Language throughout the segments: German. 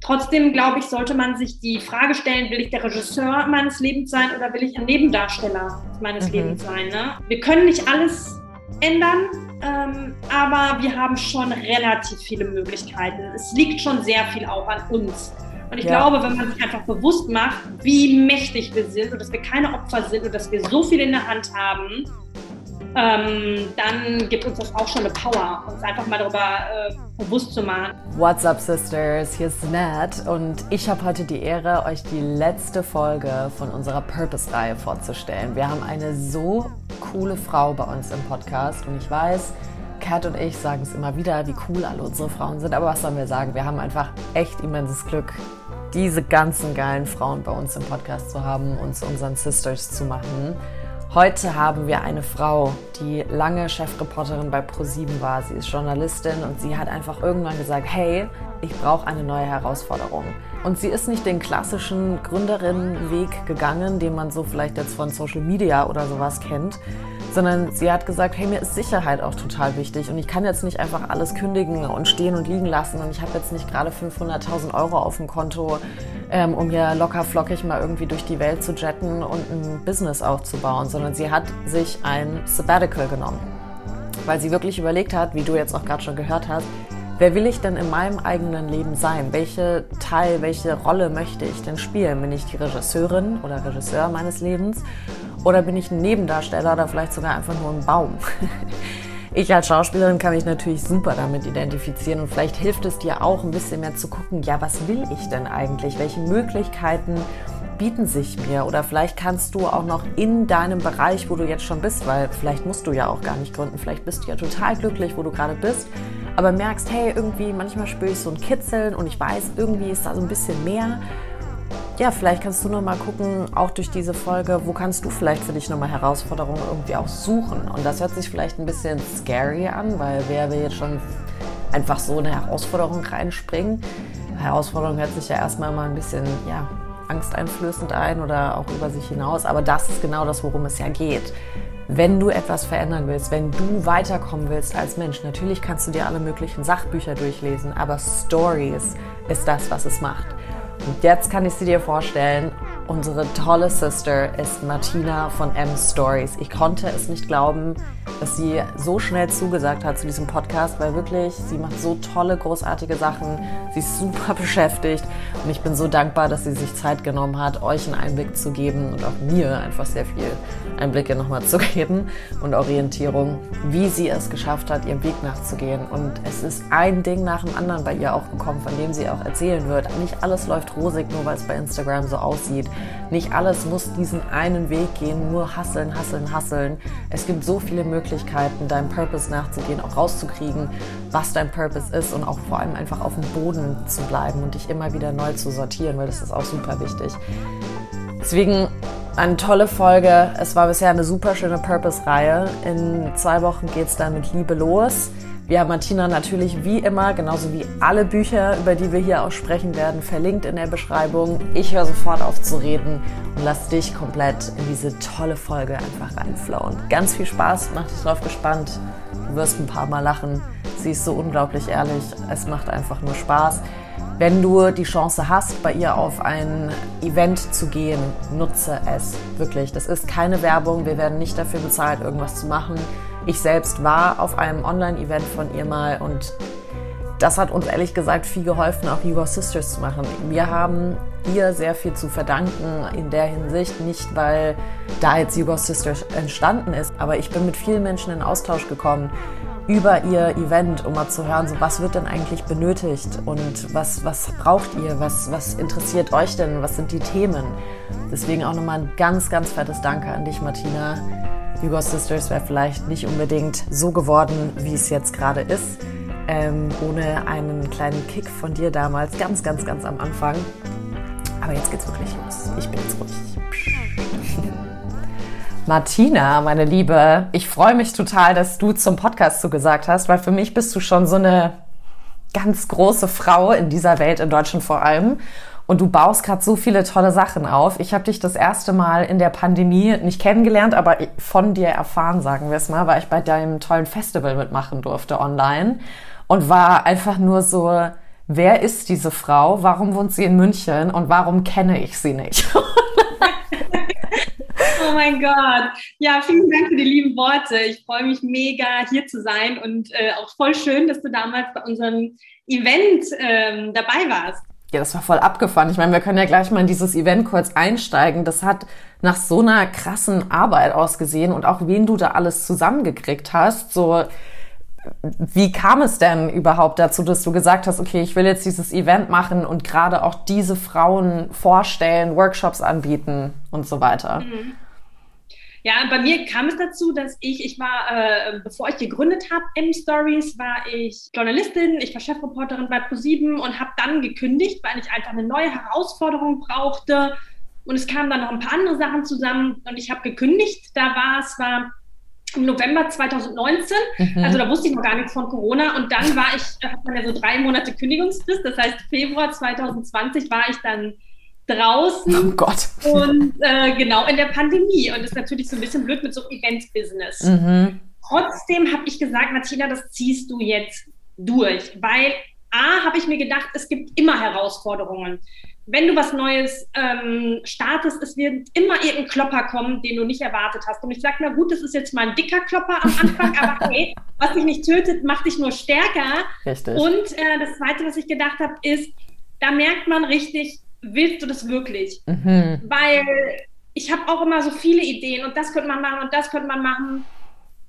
Trotzdem, glaube ich, sollte man sich die Frage stellen, will ich der Regisseur meines Lebens sein oder will ich ein Nebendarsteller meines mhm. Lebens sein? Ne? Wir können nicht alles ändern, ähm, aber wir haben schon relativ viele Möglichkeiten. Es liegt schon sehr viel auch an uns. Und ich ja. glaube, wenn man sich einfach bewusst macht, wie mächtig wir sind und dass wir keine Opfer sind und dass wir so viel in der Hand haben, ähm, dann gibt uns das auch schon eine Power, uns einfach mal darüber äh, bewusst zu machen. What's up, Sisters? Hier ist Nat und ich habe heute die Ehre, euch die letzte Folge von unserer Purpose-Reihe vorzustellen. Wir haben eine so coole Frau bei uns im Podcast und ich weiß, Kat und ich sagen es immer wieder, wie cool alle unsere Frauen sind. Aber was sollen wir sagen? Wir haben einfach echt immenses Glück, diese ganzen geilen Frauen bei uns im Podcast zu haben, und zu unseren Sisters zu machen. Heute haben wir eine Frau, die lange Chefreporterin bei ProSieben war. Sie ist Journalistin und sie hat einfach irgendwann gesagt, hey, ich brauche eine neue Herausforderung. Und sie ist nicht den klassischen Gründerinnenweg gegangen, den man so vielleicht jetzt von Social Media oder sowas kennt, sondern sie hat gesagt, hey, mir ist Sicherheit auch total wichtig und ich kann jetzt nicht einfach alles kündigen und stehen und liegen lassen und ich habe jetzt nicht gerade 500.000 Euro auf dem Konto ähm, um hier locker flockig mal irgendwie durch die Welt zu jetten und ein Business aufzubauen, sondern sie hat sich ein Sabbatical genommen, weil sie wirklich überlegt hat, wie du jetzt auch gerade schon gehört hast, wer will ich denn in meinem eigenen Leben sein? Welche Teil, welche Rolle möchte ich denn spielen? Bin ich die Regisseurin oder Regisseur meines Lebens? Oder bin ich ein Nebendarsteller oder vielleicht sogar einfach nur ein Baum? Ich als Schauspielerin kann mich natürlich super damit identifizieren und vielleicht hilft es dir auch ein bisschen mehr zu gucken, ja, was will ich denn eigentlich? Welche Möglichkeiten bieten sich mir? Oder vielleicht kannst du auch noch in deinem Bereich, wo du jetzt schon bist, weil vielleicht musst du ja auch gar nicht gründen, vielleicht bist du ja total glücklich, wo du gerade bist, aber merkst, hey, irgendwie manchmal spüre ich so ein Kitzeln und ich weiß, irgendwie ist da so ein bisschen mehr ja, vielleicht kannst du noch mal gucken, auch durch diese Folge, wo kannst du vielleicht für dich noch mal Herausforderungen irgendwie auch suchen? Und das hört sich vielleicht ein bisschen scary an, weil wer will jetzt schon einfach so eine Herausforderung reinspringen? Herausforderung hört sich ja erstmal mal ein bisschen, ja, angsteinflößend ein oder auch über sich hinaus. Aber das ist genau das, worum es ja geht. Wenn du etwas verändern willst, wenn du weiterkommen willst als Mensch, natürlich kannst du dir alle möglichen Sachbücher durchlesen, aber Stories ist das, was es macht. Und jetzt kann ich sie dir vorstellen. Unsere tolle Sister ist Martina von M Stories. Ich konnte es nicht glauben, dass sie so schnell zugesagt hat zu diesem Podcast, weil wirklich, sie macht so tolle, großartige Sachen. Sie ist super beschäftigt und ich bin so dankbar, dass sie sich Zeit genommen hat, euch einen Einblick zu geben und auch mir einfach sehr viel Einblicke nochmal zu geben und Orientierung, wie sie es geschafft hat, ihrem Weg nachzugehen. Und es ist ein Ding nach dem anderen bei ihr auch gekommen, von dem sie auch erzählen wird. Nicht alles läuft rosig, nur weil es bei Instagram so aussieht. Nicht alles muss diesen einen Weg gehen, nur hasseln, hasseln, hasseln. Es gibt so viele Möglichkeiten deinem Purpose nachzugehen, auch rauszukriegen, was dein Purpose ist und auch vor allem einfach auf dem Boden zu bleiben und dich immer wieder neu zu sortieren, weil das ist auch super wichtig. Deswegen eine tolle Folge. Es war bisher eine super schöne Purpose-Reihe. In zwei Wochen geht es dann mit Liebe los. Wir haben Martina natürlich wie immer, genauso wie alle Bücher, über die wir hier auch sprechen werden, verlinkt in der Beschreibung. Ich höre sofort auf zu reden und lass dich komplett in diese tolle Folge einfach reinflauen. Ganz viel Spaß, mach dich drauf gespannt. Du wirst ein paar Mal lachen. Sie ist so unglaublich ehrlich. Es macht einfach nur Spaß. Wenn du die Chance hast, bei ihr auf ein Event zu gehen, nutze es wirklich. Das ist keine Werbung. Wir werden nicht dafür bezahlt, irgendwas zu machen. Ich selbst war auf einem Online-Event von ihr mal und das hat uns ehrlich gesagt viel geholfen, auch Hugo Sisters zu machen. Wir haben ihr sehr viel zu verdanken in der Hinsicht, nicht weil da jetzt Hugo Sisters entstanden ist, aber ich bin mit vielen Menschen in Austausch gekommen über ihr Event, um mal zu hören, so was wird denn eigentlich benötigt und was, was braucht ihr, was, was interessiert euch denn, was sind die Themen. Deswegen auch nochmal ein ganz, ganz fettes Danke an dich, Martina Hugo Sisters wäre vielleicht nicht unbedingt so geworden, wie es jetzt gerade ist, ähm, ohne einen kleinen Kick von dir damals, ganz, ganz, ganz am Anfang. Aber jetzt geht's wirklich los. Ich bin jetzt ruhig. Martina, meine Liebe, ich freue mich total, dass du zum Podcast zugesagt hast, weil für mich bist du schon so eine ganz große Frau in dieser Welt, in Deutschland vor allem. Und du baust gerade so viele tolle Sachen auf. Ich habe dich das erste Mal in der Pandemie nicht kennengelernt, aber von dir erfahren, sagen wir es mal, weil ich bei deinem tollen Festival mitmachen durfte online und war einfach nur so wer ist diese Frau, warum wohnt sie in München und warum kenne ich sie nicht? Oh mein Gott. Ja, vielen Dank für die lieben Worte. Ich freue mich mega, hier zu sein und äh, auch voll schön, dass du damals bei unserem Event ähm, dabei warst. Ja, das war voll abgefahren. Ich meine, wir können ja gleich mal in dieses Event kurz einsteigen. Das hat nach so einer krassen Arbeit ausgesehen und auch wen du da alles zusammengekriegt hast. So, wie kam es denn überhaupt dazu, dass du gesagt hast, okay, ich will jetzt dieses Event machen und gerade auch diese Frauen vorstellen, Workshops anbieten und so weiter? Mhm. Ja, bei mir kam es dazu, dass ich, ich war, äh, bevor ich gegründet habe, M-Stories, war ich Journalistin, ich war Chefreporterin bei ProSieben und habe dann gekündigt, weil ich einfach eine neue Herausforderung brauchte. Und es kamen dann noch ein paar andere Sachen zusammen und ich habe gekündigt. Da war es, war im November 2019. Mhm. Also da wusste ich noch gar nichts von Corona. Und dann war ich, da hat man ja so drei Monate Kündigungsfrist. Das heißt, Februar 2020 war ich dann draußen. Oh Gott. Und äh, genau in der Pandemie. Und das ist natürlich so ein bisschen blöd mit so Event-Business. Mhm. Trotzdem habe ich gesagt, Martina, das ziehst du jetzt durch. Weil A, habe ich mir gedacht, es gibt immer Herausforderungen. Wenn du was Neues ähm, startest, es wird immer irgendein Klopper kommen, den du nicht erwartet hast. Und ich sage, na gut, das ist jetzt mal ein dicker Klopper am Anfang, aber hey, was dich nicht tötet, macht dich nur stärker. Richtig. Und äh, das Zweite, was ich gedacht habe, ist, da merkt man richtig, willst du das wirklich? Mhm. Weil ich habe auch immer so viele Ideen und das könnte man machen und das könnte man machen.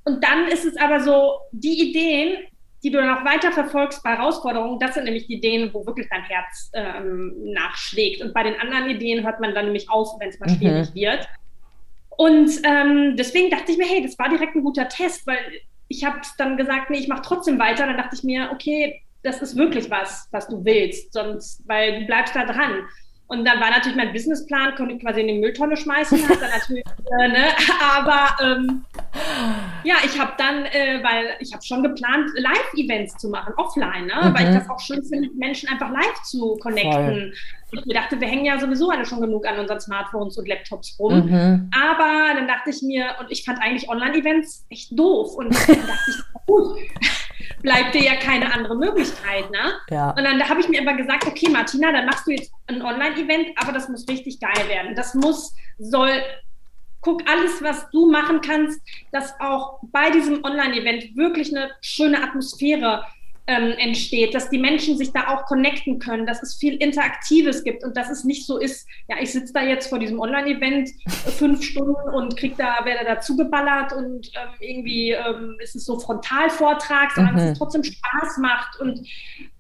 Und dann ist es aber so, die Ideen, die du dann auch weiter verfolgst bei Herausforderungen, das sind nämlich die Ideen, wo wirklich dein Herz ähm, nachschlägt. Und bei den anderen Ideen hört man dann nämlich auf, wenn es mal mhm. schwierig wird. Und ähm, deswegen dachte ich mir, hey, das war direkt ein guter Test, weil ich habe dann gesagt, nee, ich mache trotzdem weiter. Dann dachte ich mir, okay, das ist wirklich was, was du willst, sonst, weil du bleibst da dran. Und dann war natürlich mein Businessplan, konnte ich quasi in die Mülltonne schmeißen, hat dann natürlich, äh, ne? aber ähm, ja, ich habe dann, äh, weil ich habe schon geplant, Live-Events zu machen, offline, ne? Mhm. weil ich das auch schön finde, Menschen einfach live zu connecten. Voll. Ich mir dachte, wir hängen ja sowieso alle schon genug an unseren Smartphones und Laptops rum. Mhm. Aber dann dachte ich mir, und ich fand eigentlich Online-Events echt doof. Und dann dachte ich, gut, bleibt dir ja keine andere Möglichkeit. Ne? Ja. Und dann da habe ich mir aber gesagt, okay, Martina, dann machst du jetzt ein Online-Event, aber das muss richtig geil werden. Das muss, soll guck alles, was du machen kannst, dass auch bei diesem Online-Event wirklich eine schöne Atmosphäre ähm, entsteht, dass die Menschen sich da auch connecten können, dass es viel Interaktives gibt und dass es nicht so ist, ja, ich sitze da jetzt vor diesem Online-Event fünf Stunden und krieg da, werde dazu geballert und ähm, irgendwie ähm, ist es so Frontalvortrag, sondern mhm. dass es trotzdem Spaß macht und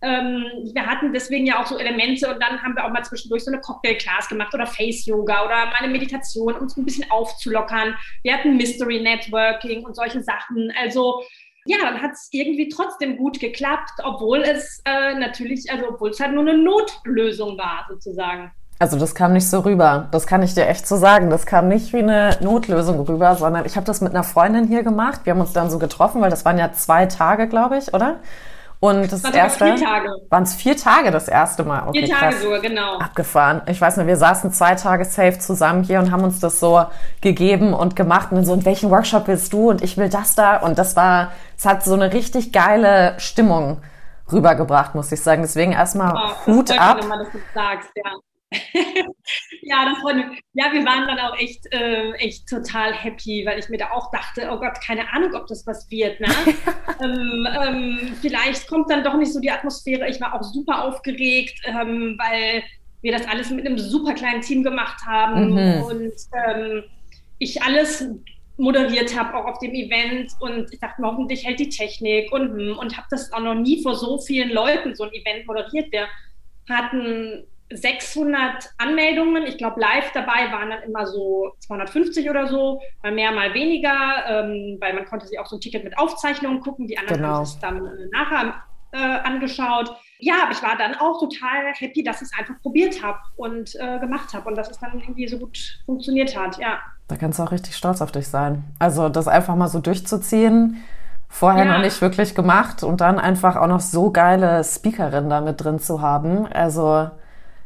ähm, wir hatten deswegen ja auch so Elemente und dann haben wir auch mal zwischendurch so eine Cocktail-Class gemacht oder Face-Yoga oder mal eine Meditation, um es ein bisschen aufzulockern. Wir hatten Mystery-Networking und solche Sachen. Also ja, dann hat es irgendwie trotzdem gut geklappt, obwohl es äh, natürlich, also obwohl es halt nur eine Notlösung war, sozusagen. Also das kam nicht so rüber. Das kann ich dir echt so sagen. Das kam nicht wie eine Notlösung rüber, sondern ich habe das mit einer Freundin hier gemacht. Wir haben uns dann so getroffen, weil das waren ja zwei Tage, glaube ich, oder? Und das, das erste. Vier Tage. Waren es vier Tage das erste Mal? Okay, vier Tage sogar, genau. Abgefahren. Ich weiß nicht, wir saßen zwei Tage safe zusammen hier und haben uns das so gegeben und gemacht. Und dann so, in welchen Workshop willst du? Und ich will das da. Und das war, es hat so eine richtig geile Stimmung rübergebracht, muss ich sagen. Deswegen erstmal oh, Hut ab. Sagst, ja. ja, das mich. Ja, wir waren dann auch echt, äh, echt total happy, weil ich mir da auch dachte, oh Gott, keine Ahnung, ob das was wird. Ne? ähm, ähm, vielleicht kommt dann doch nicht so die Atmosphäre. Ich war auch super aufgeregt, ähm, weil wir das alles mit einem super kleinen Team gemacht haben mhm. und ähm, ich alles moderiert habe, auch auf dem Event. Und ich dachte hoffentlich hält die Technik und, hm, und habe das auch noch nie vor so vielen Leuten so ein Event moderiert. Wir hatten 600 Anmeldungen. Ich glaube, live dabei waren dann immer so 250 oder so, mal mehr, mal weniger, ähm, weil man konnte sich auch so ein Ticket mit Aufzeichnungen gucken. Die anderen genau. haben sich dann äh, nachher äh, angeschaut. Ja, aber ich war dann auch total happy, dass ich es einfach probiert habe und äh, gemacht habe und dass es dann irgendwie so gut funktioniert hat. Ja. Da kannst du auch richtig stolz auf dich sein. Also das einfach mal so durchzuziehen vorher ja. noch nicht wirklich gemacht und dann einfach auch noch so geile Speakerinnen da mit drin zu haben. Also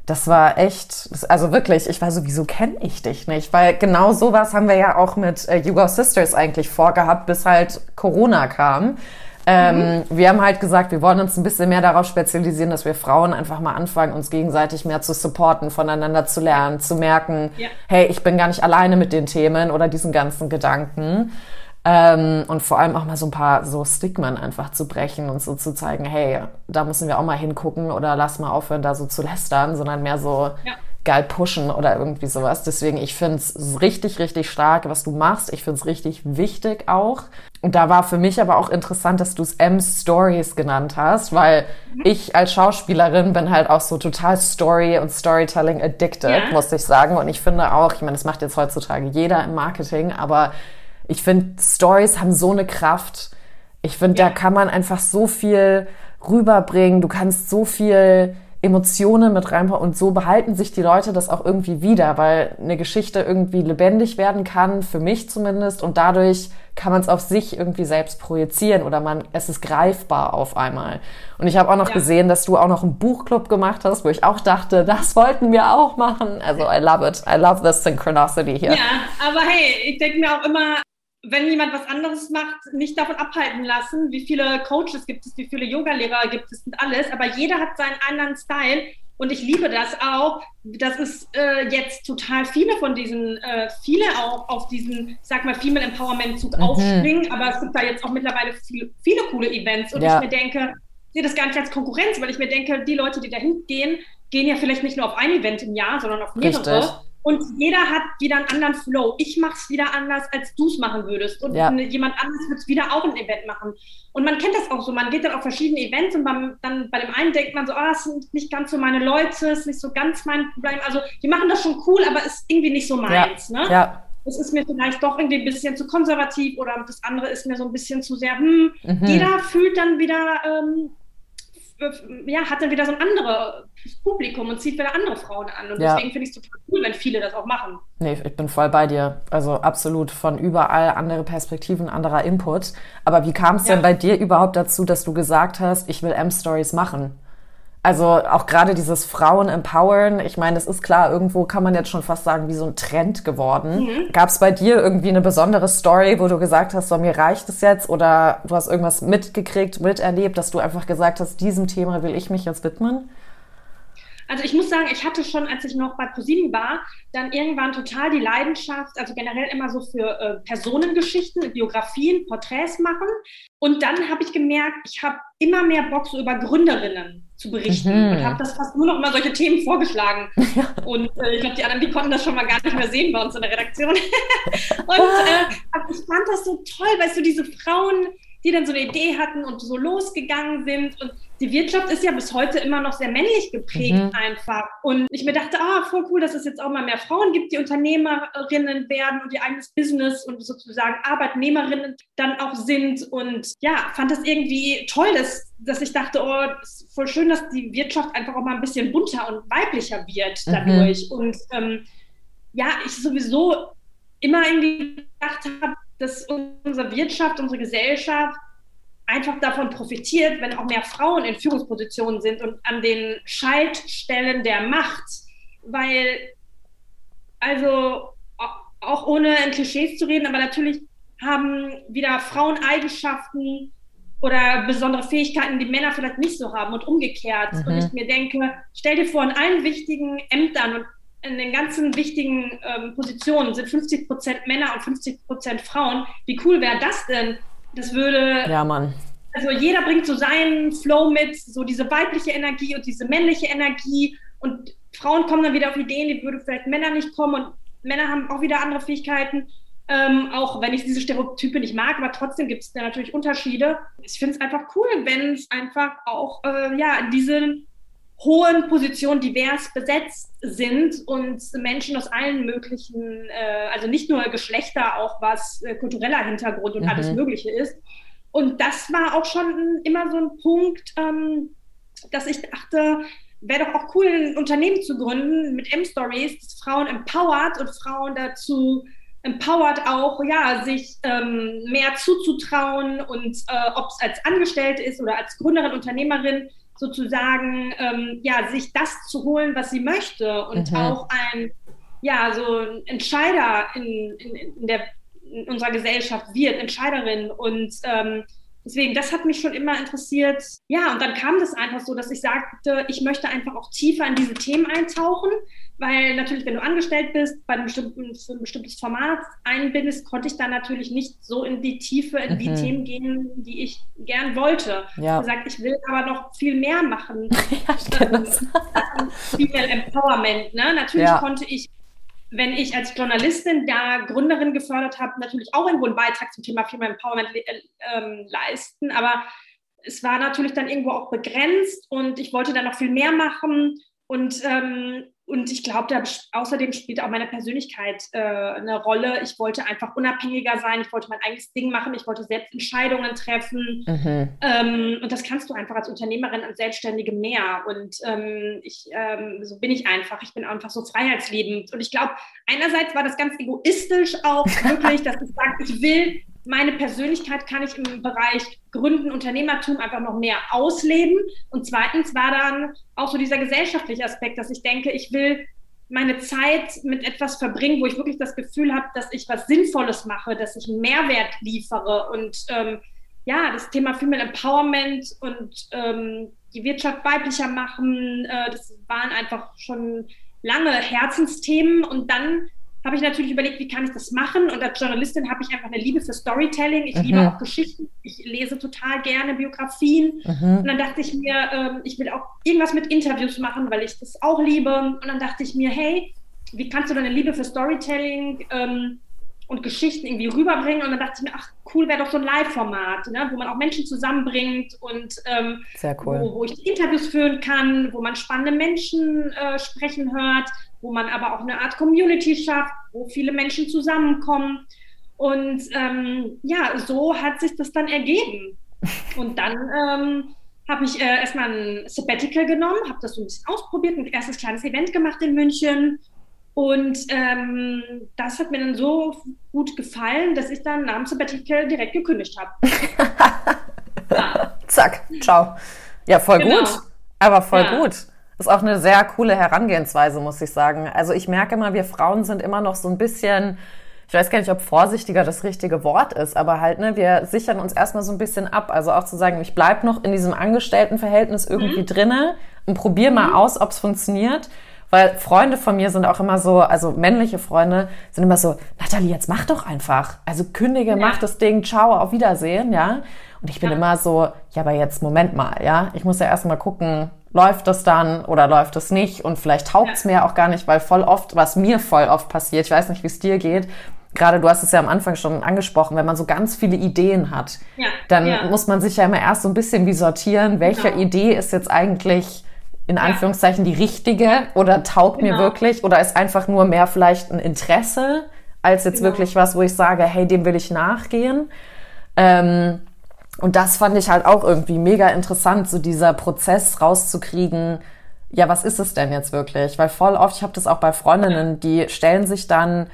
das war echt, also wirklich, ich war so, wieso kenne ich dich nicht? Weil genau sowas haben wir ja auch mit äh, You Go Sisters eigentlich vorgehabt, bis halt Corona kam. Ähm, mhm. Wir haben halt gesagt, wir wollen uns ein bisschen mehr darauf spezialisieren, dass wir Frauen einfach mal anfangen, uns gegenseitig mehr zu supporten, voneinander zu lernen, zu merken, ja. hey, ich bin gar nicht alleine mit den Themen oder diesen ganzen Gedanken. Ähm, und vor allem auch mal so ein paar so Stigmen einfach zu brechen und so zu zeigen, hey, da müssen wir auch mal hingucken oder lass mal aufhören, da so zu lästern, sondern mehr so ja. geil pushen oder irgendwie sowas. Deswegen, ich finde es richtig, richtig stark, was du machst. Ich finde es richtig wichtig auch. Und da war für mich aber auch interessant, dass du es M-Stories genannt hast, weil mhm. ich als Schauspielerin bin halt auch so total Story und Storytelling addicted, ja. muss ich sagen. Und ich finde auch, ich meine, das macht jetzt heutzutage jeder im Marketing, aber ich finde, Stories haben so eine Kraft. Ich finde, ja. da kann man einfach so viel rüberbringen. Du kannst so viel Emotionen mit reinbauen und so behalten sich die Leute das auch irgendwie wieder, weil eine Geschichte irgendwie lebendig werden kann, für mich zumindest, und dadurch kann man es auf sich irgendwie selbst projizieren oder man, es ist greifbar auf einmal. Und ich habe auch noch ja. gesehen, dass du auch noch einen Buchclub gemacht hast, wo ich auch dachte, das wollten wir auch machen. Also I love it. I love the synchronicity hier. Ja, aber hey, ich denke mir auch immer, wenn jemand was anderes macht, nicht davon abhalten lassen, wie viele Coaches gibt es, wie viele Yogalehrer gibt es und alles, aber jeder hat seinen anderen Style und ich liebe das auch, dass es äh, jetzt total viele von diesen, äh, viele auch auf diesen, sag mal, Female Empowerment Zug mhm. aufspringen, aber es gibt da jetzt auch mittlerweile viele, viele coole Events und ja. ich mir denke, ich sehe das gar nicht als Konkurrenz, weil ich mir denke, die Leute, die dahin gehen, gehen ja vielleicht nicht nur auf ein Event im Jahr, sondern auf mehrere. Richtig. Und jeder hat wieder einen anderen Flow. Ich mache es wieder anders, als du es machen würdest. Und ja. jemand anderes wird es wieder auch ein Event machen. Und man kennt das auch so. Man geht dann auf verschiedene Events und beim, dann bei dem einen denkt man so, ah, oh, es sind nicht ganz so meine Leute, es ist nicht so ganz mein Problem. Also die machen das schon cool, aber es ist irgendwie nicht so meins. Ja. Ne? ja. Es ist mir vielleicht doch irgendwie ein bisschen zu konservativ oder das andere ist mir so ein bisschen zu sehr, hm, mhm. jeder fühlt dann wieder ähm, ja, hat dann wieder so ein anderes Publikum und zieht wieder andere Frauen an. Und ja. deswegen finde ich es total cool, wenn viele das auch machen. Nee, ich bin voll bei dir. Also absolut von überall andere Perspektiven, anderer Input. Aber wie kam es ja. denn bei dir überhaupt dazu, dass du gesagt hast, ich will M-Stories machen? Also auch gerade dieses Frauen empowern, ich meine, das ist klar, irgendwo kann man jetzt schon fast sagen, wie so ein Trend geworden. Mhm. Gab es bei dir irgendwie eine besondere Story, wo du gesagt hast, so mir reicht es jetzt oder du hast irgendwas mitgekriegt, miterlebt, dass du einfach gesagt hast, diesem Thema will ich mich jetzt widmen? Also ich muss sagen, ich hatte schon, als ich noch bei ProSieben war, dann irgendwann total die Leidenschaft, also generell immer so für äh, Personengeschichten, Biografien, Porträts machen. Und dann habe ich gemerkt, ich habe immer mehr Bock, so über Gründerinnen zu berichten mhm. und habe das fast nur noch mal solche Themen vorgeschlagen. und äh, ich glaube, die anderen, die konnten das schon mal gar nicht mehr sehen bei uns in der Redaktion. und äh, ich fand das so toll, weil so diese Frauen, die dann so eine Idee hatten und so losgegangen sind und die Wirtschaft ist ja bis heute immer noch sehr männlich geprägt mhm. einfach. Und ich mir dachte, ah, voll cool, dass es jetzt auch mal mehr Frauen gibt, die Unternehmerinnen werden und ihr eigenes Business und sozusagen Arbeitnehmerinnen dann auch sind. Und ja, fand das irgendwie toll, dass, dass ich dachte, oh, ist voll schön, dass die Wirtschaft einfach auch mal ein bisschen bunter und weiblicher wird mhm. dadurch. Mhm. Und ähm, ja, ich sowieso immer irgendwie gedacht habe, dass unsere Wirtschaft, unsere Gesellschaft einfach davon profitiert, wenn auch mehr Frauen in Führungspositionen sind und an den Schaltstellen der Macht, weil, also auch ohne in Klischees zu reden, aber natürlich haben wieder Frauen Eigenschaften oder besondere Fähigkeiten, die Männer vielleicht nicht so haben und umgekehrt. Mhm. Und ich mir denke, stell dir vor, in allen wichtigen Ämtern und in den ganzen wichtigen ähm, Positionen sind 50 Prozent Männer und 50 Prozent Frauen. Wie cool wäre das denn, das würde. Ja, Mann. Also jeder bringt so seinen Flow mit, so diese weibliche Energie und diese männliche Energie. Und Frauen kommen dann wieder auf Ideen, die würde vielleicht Männer nicht kommen. Und Männer haben auch wieder andere Fähigkeiten. Ähm, auch wenn ich diese Stereotype nicht mag, aber trotzdem gibt es da natürlich Unterschiede. Ich finde es einfach cool, wenn es einfach auch äh, ja, diese hohen Positionen divers besetzt sind und Menschen aus allen möglichen, äh, also nicht nur Geschlechter, auch was äh, kultureller Hintergrund und mhm. alles Mögliche ist. Und das war auch schon immer so ein Punkt, ähm, dass ich dachte, wäre doch auch cool, ein Unternehmen zu gründen mit M-Stories, das Frauen empowert und Frauen dazu empowert auch, ja, sich ähm, mehr zuzutrauen und äh, ob es als Angestellte ist oder als Gründerin, Unternehmerin, sozusagen, ähm, ja, sich das zu holen, was sie möchte und mhm. auch ein, ja, so ein Entscheider in, in, in, der, in unserer Gesellschaft wird, Entscheiderin und ähm, deswegen, das hat mich schon immer interessiert. Ja, und dann kam das einfach so, dass ich sagte, ich möchte einfach auch tiefer in diese Themen eintauchen, weil natürlich, wenn du angestellt bist, bei einem bestimmten, für ein bestimmtes Format einbindest, konnte ich dann natürlich nicht so in die Tiefe, in die mhm. Themen gehen, die ich gern wollte. Ja. Ich gesagt, ich will aber noch viel mehr machen. ja. Female Empowerment. Ne? Natürlich ja. konnte ich wenn ich als Journalistin da Gründerin gefördert habe, natürlich auch irgendwo einen Beitrag zum Thema Female Empowerment äh, ähm, leisten. Aber es war natürlich dann irgendwo auch begrenzt und ich wollte dann noch viel mehr machen. Und ähm, und ich glaube, da außerdem spielt auch meine Persönlichkeit äh, eine Rolle. Ich wollte einfach unabhängiger sein, ich wollte mein eigenes Ding machen, ich wollte selbst Entscheidungen treffen. Mhm. Ähm, und das kannst du einfach als Unternehmerin und Selbstständige mehr. Und ähm, ich, ähm, so bin ich einfach. Ich bin einfach so freiheitsliebend. Und ich glaube, einerseits war das ganz egoistisch auch wirklich, dass ich sage, ich will meine Persönlichkeit kann ich im Bereich Gründen, Unternehmertum einfach noch mehr ausleben. Und zweitens war dann auch so dieser gesellschaftliche Aspekt, dass ich denke, ich will meine Zeit mit etwas verbringen, wo ich wirklich das Gefühl habe, dass ich was Sinnvolles mache, dass ich einen Mehrwert liefere. Und ähm, ja, das Thema Female Empowerment und ähm, die Wirtschaft weiblicher machen, äh, das waren einfach schon lange Herzensthemen. Und dann habe ich natürlich überlegt, wie kann ich das machen? Und als Journalistin habe ich einfach eine Liebe für Storytelling. Ich mhm. liebe auch Geschichten. Ich lese total gerne Biografien. Mhm. Und dann dachte ich mir, ähm, ich will auch irgendwas mit Interviews machen, weil ich das auch liebe. Und dann dachte ich mir, hey, wie kannst du deine Liebe für Storytelling ähm, und Geschichten irgendwie rüberbringen? Und dann dachte ich mir, ach, cool wäre doch so ein Live-Format, ne? wo man auch Menschen zusammenbringt und ähm, cool. wo, wo, ich Interviews führen kann, wo man spannende Menschen äh, sprechen hört wo man aber auch eine Art Community schafft, wo viele Menschen zusammenkommen. Und ähm, ja, so hat sich das dann ergeben. Und dann ähm, habe ich äh, erstmal ein Sabbatical genommen, habe das so ein bisschen ausprobiert, ein erstes kleines Event gemacht in München. Und ähm, das hat mir dann so gut gefallen, dass ich dann nach dem Sabbatical direkt gekündigt habe. ja. Zack, ciao. Ja, voll genau. gut. Aber voll ja. gut. Ist auch eine sehr coole Herangehensweise, muss ich sagen. Also ich merke immer, wir Frauen sind immer noch so ein bisschen, ich weiß gar nicht, ob vorsichtiger das richtige Wort ist, aber halt, ne, wir sichern uns erstmal so ein bisschen ab. Also auch zu sagen, ich bleib noch in diesem Angestelltenverhältnis irgendwie mhm. drinne und probiere mal mhm. aus, ob es funktioniert. Weil Freunde von mir sind auch immer so, also männliche Freunde sind immer so, Nathalie, jetzt mach doch einfach. Also kündige, ja. mach das Ding, ciao, auf Wiedersehen, ja. Und ich bin ja. immer so, ja, aber jetzt Moment mal, ja. Ich muss ja erstmal gucken, läuft das dann oder läuft es nicht und vielleicht taugt es mir auch gar nicht, weil voll oft, was mir voll oft passiert, ich weiß nicht, wie es dir geht, gerade du hast es ja am Anfang schon angesprochen, wenn man so ganz viele Ideen hat, ja. dann ja. muss man sich ja immer erst so ein bisschen wie sortieren, welche genau. Idee ist jetzt eigentlich in Anführungszeichen die richtige oder taugt genau. mir wirklich oder ist einfach nur mehr vielleicht ein Interesse als jetzt genau. wirklich was, wo ich sage, hey, dem will ich nachgehen. Ähm, und das fand ich halt auch irgendwie mega interessant, so dieser Prozess rauszukriegen, ja, was ist es denn jetzt wirklich? Weil voll oft, ich habe das auch bei Freundinnen, die stellen sich dann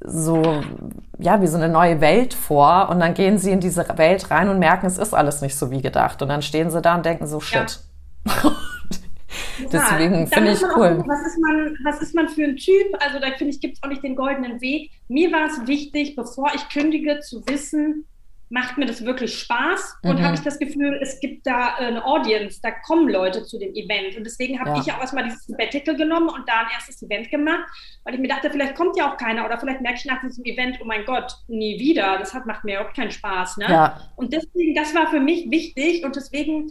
so, ja, wie so eine neue Welt vor und dann gehen sie in diese Welt rein und merken, es ist alles nicht so wie gedacht. Und dann stehen sie da und denken so, shit. Ja. Deswegen finde ich cool. Gucken, was, ist man, was ist man für ein Typ? Also da finde ich, gibt es auch nicht den goldenen Weg. Mir war es wichtig, bevor ich kündige, zu wissen, macht mir das wirklich Spaß und mhm. habe ich das Gefühl, es gibt da eine Audience, da kommen Leute zu dem Event. Und deswegen habe ja. ich auch erstmal dieses Sabbatical genommen und da ein erstes Event gemacht, weil ich mir dachte, vielleicht kommt ja auch keiner oder vielleicht merke ich nach diesem Event, oh mein Gott, nie wieder. Das hat, macht mir überhaupt keinen Spaß. Ne? Ja. Und deswegen, das war für mich wichtig und deswegen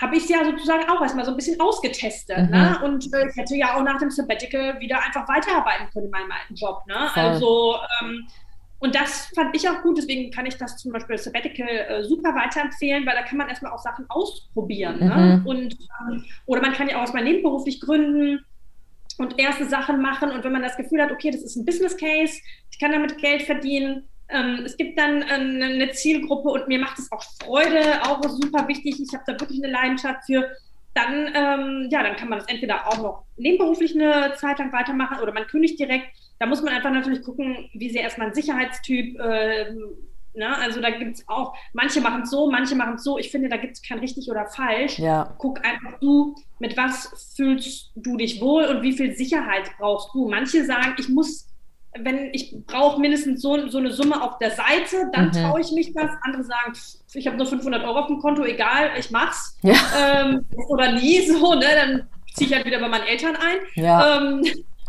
habe ich es ja sozusagen auch erstmal so ein bisschen ausgetestet. Ne? Mhm. Ne? Und äh, ich hätte ja auch nach dem Sabbatical wieder einfach weiterarbeiten können in meinem alten Job. Ne? Also ähm, und das fand ich auch gut, deswegen kann ich das zum Beispiel Sabbatical äh, super weiterempfehlen, weil da kann man erstmal auch Sachen ausprobieren. Ne? Mhm. Ne? Und, ähm, oder man kann ja auch erstmal nebenberuflich gründen und erste Sachen machen. Und wenn man das Gefühl hat, okay, das ist ein Business Case, ich kann damit Geld verdienen, ähm, es gibt dann äh, eine Zielgruppe und mir macht es auch Freude, auch super wichtig. Ich habe da wirklich eine Leidenschaft für. Dann, ähm, ja, dann kann man das entweder auch noch nebenberuflich eine Zeit lang weitermachen oder man kündigt direkt da muss man einfach natürlich gucken, wie sehr erstmal ein Sicherheitstyp. Äh, ne? Also da gibt es auch, manche machen es so, manche machen es so. Ich finde, da gibt es kein richtig oder falsch. Ja. Guck einfach du, mit was fühlst du dich wohl und wie viel Sicherheit brauchst du. Manche sagen, ich muss wenn ich brauche mindestens so, so eine Summe auf der Seite, dann mhm. traue ich mich das. Andere sagen, ich habe nur 500 Euro auf dem Konto, egal, ich mach's. Ja. Ähm, oder nie so, ne? Dann ziehe ich halt wieder bei meinen Eltern ein. Ja. Ähm,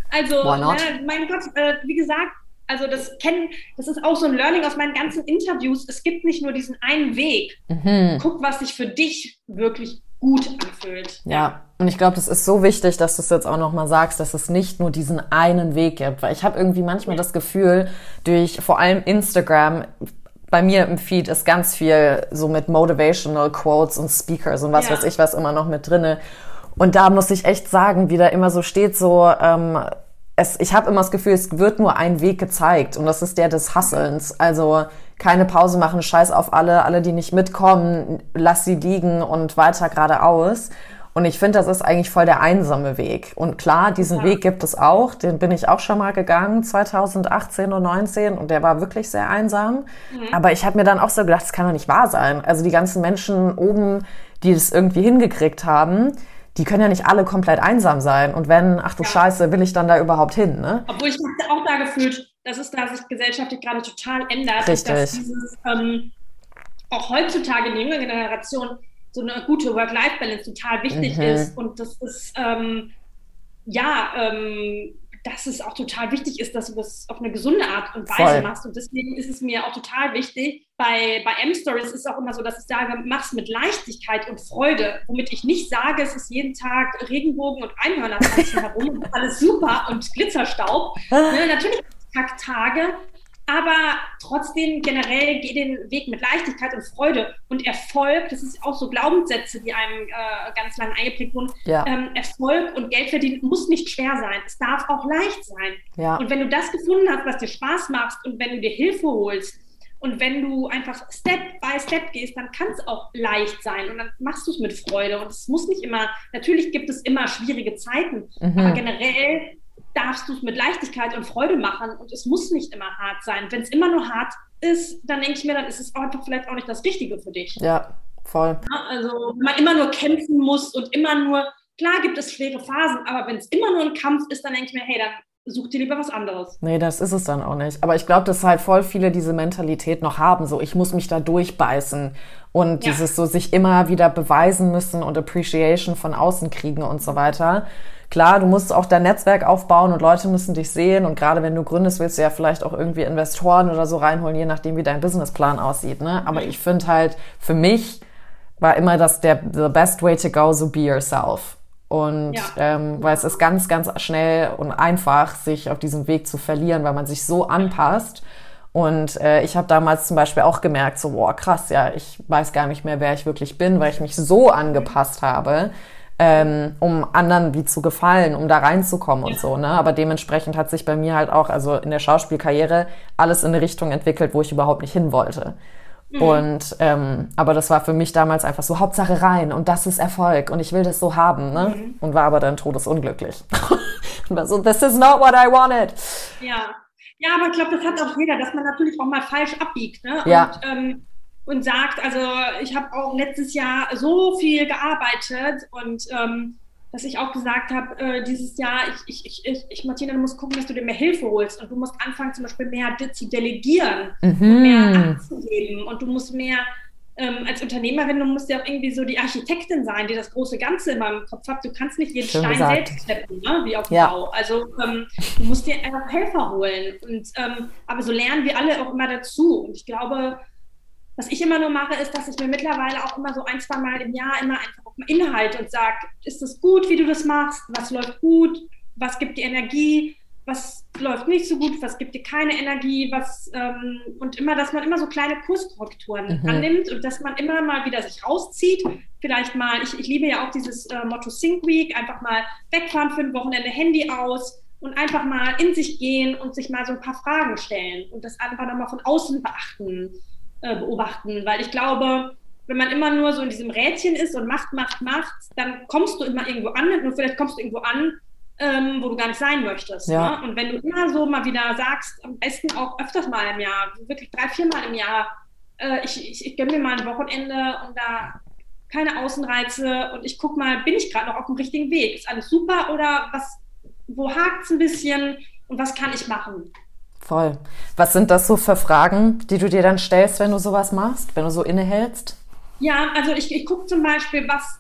also, ne, mein Gott, äh, wie gesagt, also das kennen, das ist auch so ein Learning aus meinen ganzen Interviews. Es gibt nicht nur diesen einen Weg. Mhm. Guck, was sich für dich wirklich gut anfühlt. Ja, und ich glaube, das ist so wichtig, dass du es jetzt auch nochmal sagst, dass es nicht nur diesen einen Weg gibt. Weil ich habe irgendwie manchmal das Gefühl, durch vor allem Instagram, bei mir im Feed ist ganz viel so mit Motivational Quotes und Speakers und was ja. weiß ich was immer noch mit drinne. Und da muss ich echt sagen, wie da immer so steht, so ähm, es, ich habe immer das Gefühl, es wird nur ein Weg gezeigt und das ist der des Hasselns. Also keine Pause machen, scheiß auf alle, alle, die nicht mitkommen, lass sie liegen und weiter geradeaus. Und ich finde, das ist eigentlich voll der einsame Weg. Und klar, diesen ja. Weg gibt es auch. Den bin ich auch schon mal gegangen, 2018 und 19. Und der war wirklich sehr einsam. Mhm. Aber ich habe mir dann auch so gedacht, das kann doch nicht wahr sein. Also die ganzen Menschen oben, die das irgendwie hingekriegt haben, die können ja nicht alle komplett einsam sein. Und wenn, ach du ja. Scheiße, will ich dann da überhaupt hin? Ne? Obwohl ich habe auch da gefühlt, dass es da sich gesellschaftlich gerade total ändert. Richtig. Dass dieses, ähm, auch heutzutage in der jüngeren Generation so eine gute Work-Life-Balance total wichtig mhm. ist. Und das ist, ähm, ja, ähm, dass es auch total wichtig ist, dass du das auf eine gesunde Art und Weise Voll. machst. Und deswegen ist es mir auch total wichtig. Bei, bei M-Stories ist es auch immer so, dass ich sage, mach's mit Leichtigkeit und Freude, womit ich nicht sage, es ist jeden Tag Regenbogen und Einhörner herum und alles super und Glitzerstaub. ne, natürlich Kacktage, aber trotzdem generell geh den Weg mit Leichtigkeit und Freude und Erfolg. Das ist auch so Glaubenssätze, die einem äh, ganz lange eingeprägt wurden. Ja. Ähm, Erfolg und Geld verdienen muss nicht schwer sein. Es darf auch leicht sein. Ja. Und wenn du das gefunden hast, was dir Spaß macht und wenn du dir Hilfe holst und wenn du einfach Step by Step gehst, dann kann es auch leicht sein und dann machst du es mit Freude. Und es muss nicht immer, natürlich gibt es immer schwierige Zeiten, mhm. aber generell darfst du es mit Leichtigkeit und Freude machen und es muss nicht immer hart sein. Wenn es immer nur hart ist, dann denke ich mir, dann ist es einfach vielleicht auch nicht das Richtige für dich. Ja, voll. Ja, also wenn man immer nur kämpfen muss und immer nur, klar gibt es schwere Phasen, aber wenn es immer nur ein Kampf ist, dann denke ich mir, hey, dann such dir lieber was anderes. Nee, das ist es dann auch nicht. Aber ich glaube, dass halt voll viele diese Mentalität noch haben, so ich muss mich da durchbeißen und ja. dieses so sich immer wieder beweisen müssen und Appreciation von außen kriegen und so weiter. Klar, du musst auch dein Netzwerk aufbauen und Leute müssen dich sehen. Und gerade wenn du gründest, willst du ja vielleicht auch irgendwie Investoren oder so reinholen, je nachdem, wie dein Businessplan aussieht. Ne? Aber ich finde halt, für mich war immer das der the best way to go, so be yourself. Und ja. ähm, weil es ist ganz, ganz schnell und einfach, sich auf diesem Weg zu verlieren, weil man sich so anpasst. Und äh, ich habe damals zum Beispiel auch gemerkt, so, boah, krass, ja, ich weiß gar nicht mehr, wer ich wirklich bin, weil ich mich so angepasst habe, ähm, um anderen wie zu gefallen, um da reinzukommen und so. Ne? Aber dementsprechend hat sich bei mir halt auch, also in der Schauspielkarriere, alles in eine Richtung entwickelt, wo ich überhaupt nicht hin wollte. Mhm. Und ähm, aber das war für mich damals einfach so Hauptsache rein und das ist Erfolg und ich will das so haben, ne? Mhm. Und war aber dann todesunglücklich. und war so, this is not what I wanted. Ja. Ja, aber ich glaube, das hat auch jeder, dass man natürlich auch mal falsch abbiegt, ne? Ja. Und, ähm, und sagt, also ich habe auch letztes Jahr so viel gearbeitet und ähm, dass ich auch gesagt habe, äh, dieses Jahr, ich, ich, ich, ich, Martina, du musst gucken, dass du dir mehr Hilfe holst und du musst anfangen, zum Beispiel mehr zu delegieren mhm. und mehr abzugeben und du musst mehr ähm, als Unternehmerin, du musst ja auch irgendwie so die Architektin sein, die das große Ganze immer im Kopf hat. Du kannst nicht jeden Schön Stein gesagt. selbst steppen, ne? wie auf dem ja. Bau. Also ähm, du musst dir einfach Helfer holen. Und, ähm, aber so lernen wir alle auch immer dazu. Und ich glaube, was ich immer nur mache, ist, dass ich mir mittlerweile auch immer so ein, zwei Mal im Jahr immer einfach auf Inhalt und sage, ist es gut, wie du das machst? Was läuft gut? Was gibt dir Energie? Was läuft nicht so gut? Was gibt dir keine Energie? Was, ähm, und immer, dass man immer so kleine Kurskorrekturen mhm. annimmt und dass man immer mal wieder sich rauszieht. Vielleicht mal, ich, ich liebe ja auch dieses äh, Motto Sync Week, einfach mal wegfahren für ein Wochenende, Handy aus und einfach mal in sich gehen und sich mal so ein paar Fragen stellen und das einfach nochmal von außen beachten. Äh, beobachten, weil ich glaube, wenn man immer nur so in diesem Rädchen ist und macht, macht, macht, dann kommst du immer irgendwo an und vielleicht kommst du irgendwo an, ähm, wo du gar nicht sein möchtest. Ja. Ne? Und wenn du immer so mal wieder sagst, am besten auch öfters mal im Jahr, wirklich drei, vier Mal im Jahr, äh, ich, ich, ich gönne mir mal ein Wochenende und da keine Außenreize und ich gucke mal, bin ich gerade noch auf dem richtigen Weg? Ist alles super oder was, wo hakt es ein bisschen und was kann ich machen? Voll. Was sind das so für Fragen, die du dir dann stellst, wenn du sowas machst, wenn du so innehältst? Ja, also ich, ich gucke zum Beispiel, was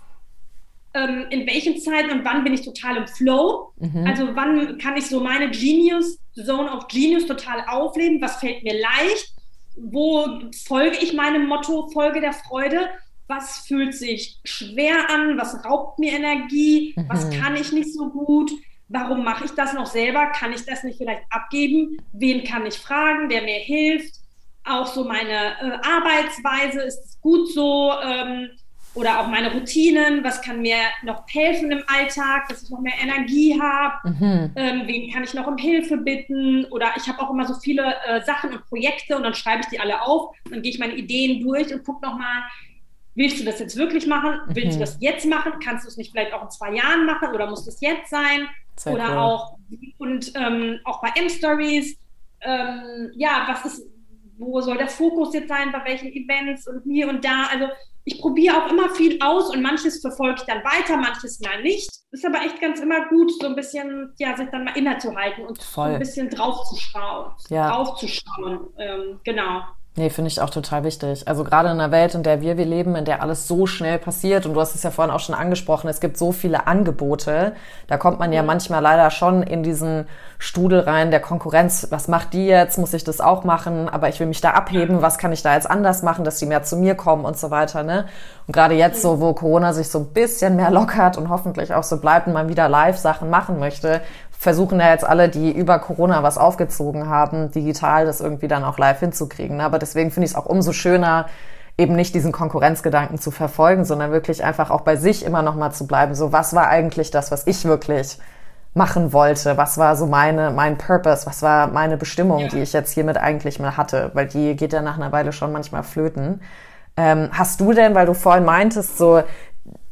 ähm, in welchen Zeiten und wann bin ich total im Flow. Mhm. Also wann kann ich so meine Genius, Zone of Genius total aufleben, was fällt mir leicht, wo folge ich meinem Motto, Folge der Freude, was fühlt sich schwer an, was raubt mir Energie, mhm. was kann ich nicht so gut, warum mache ich das noch selber, kann ich das nicht vielleicht abgeben, wen kann ich fragen, der mir hilft, auch so meine äh, Arbeitsweise, ist es gut so, ähm, oder auch meine Routinen, was kann mir noch helfen im Alltag, dass ich noch mehr Energie habe, mhm. ähm, wen kann ich noch um Hilfe bitten? Oder ich habe auch immer so viele äh, Sachen und Projekte und dann schreibe ich die alle auf, dann gehe ich meine Ideen durch und gucke nochmal, willst du das jetzt wirklich machen, willst mhm. du das jetzt machen, kannst du es nicht vielleicht auch in zwei Jahren machen oder muss das jetzt sein Sehr oder cool. auch und ähm, auch bei M-Stories, ähm, ja, was ist, wo soll der Fokus jetzt sein, bei welchen Events und hier und da, also ich probiere auch immer viel aus und manches verfolge ich dann weiter, manches mal nicht. Ist aber echt ganz immer gut, so ein bisschen, ja, sich dann mal innezuhalten und Voll. so ein bisschen draufzuschauen. Ja. Draufzuschauen, ähm, genau. Nee, finde ich auch total wichtig. Also gerade in einer Welt, in der wir, wir leben, in der alles so schnell passiert und du hast es ja vorhin auch schon angesprochen, es gibt so viele Angebote, da kommt man ja manchmal leider schon in diesen Studel rein der Konkurrenz. Was macht die jetzt? Muss ich das auch machen? Aber ich will mich da abheben. Was kann ich da jetzt anders machen, dass die mehr zu mir kommen und so weiter, ne? Und gerade jetzt so, wo Corona sich so ein bisschen mehr lockert und hoffentlich auch so bleibt und man wieder Live-Sachen machen möchte, versuchen ja jetzt alle, die über Corona was aufgezogen haben, digital das irgendwie dann auch live hinzukriegen. Aber deswegen finde ich es auch umso schöner, eben nicht diesen Konkurrenzgedanken zu verfolgen, sondern wirklich einfach auch bei sich immer noch mal zu bleiben. So, was war eigentlich das, was ich wirklich machen wollte? Was war so meine, mein Purpose? Was war meine Bestimmung, ja. die ich jetzt hiermit eigentlich mal hatte? Weil die geht ja nach einer Weile schon manchmal flöten. Ähm, hast du denn, weil du vorhin meintest, so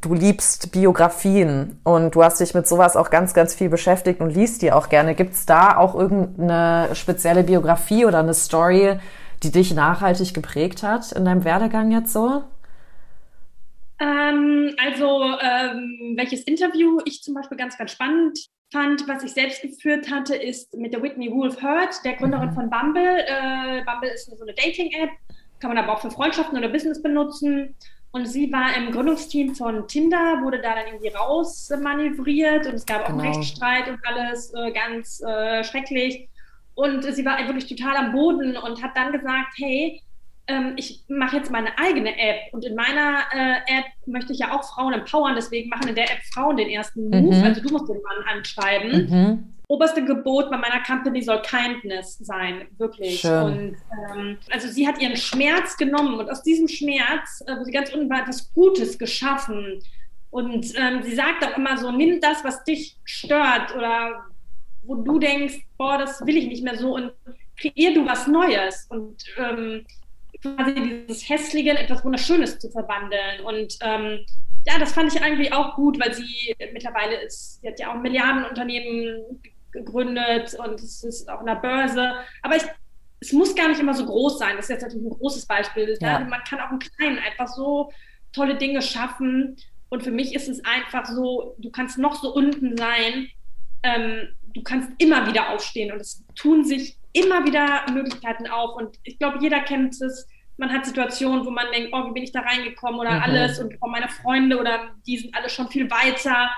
du liebst Biografien und du hast dich mit sowas auch ganz, ganz viel beschäftigt und liest die auch gerne. Gibt es da auch irgendeine spezielle Biografie oder eine Story, die dich nachhaltig geprägt hat in deinem Werdegang jetzt so? Ähm, also, ähm, welches Interview ich zum Beispiel ganz, ganz spannend fand, was ich selbst geführt hatte, ist mit der Whitney Wolf Hurt, der Gründerin mhm. von Bumble. Äh, Bumble ist so eine Dating-App, kann man aber auch für Freundschaften oder Business benutzen. Und sie war im Gründungsteam von Tinder, wurde da dann irgendwie rausmanövriert und es gab genau. auch einen Rechtsstreit und alles äh, ganz äh, schrecklich. Und sie war wirklich total am Boden und hat dann gesagt, hey, ähm, ich mache jetzt meine eigene App und in meiner äh, App möchte ich ja auch Frauen empowern, deswegen machen in der App Frauen den ersten Move. Mhm. Also du musst den Mann anschreiben. Mhm oberste Gebot bei meiner Company soll Kindness sein, wirklich. Schön. Und ähm, also sie hat ihren Schmerz genommen und aus diesem Schmerz, äh, wo sie ganz unten war, etwas Gutes geschaffen. Und ähm, sie sagt auch immer so, nimm das, was dich stört oder wo du denkst, boah, das will ich nicht mehr so und kreier du was Neues und ähm, quasi dieses Hässliche in etwas Wunderschönes zu verwandeln. Und ähm, ja, das fand ich eigentlich auch gut, weil sie mittlerweile ist, sie hat ja auch ein Milliardenunternehmen gegründet und es ist auch in der Börse. Aber ich, es muss gar nicht immer so groß sein. Das ist jetzt natürlich ein großes Beispiel. Ja. Man kann auch im Kleinen einfach so tolle Dinge schaffen. Und für mich ist es einfach so, du kannst noch so unten sein, ähm, du kannst immer wieder aufstehen und es tun sich immer wieder Möglichkeiten auf. Und ich glaube, jeder kennt es. Man hat Situationen, wo man denkt, oh, wie bin ich da reingekommen oder mhm. alles und oh, meine Freunde oder die sind alle schon viel weiter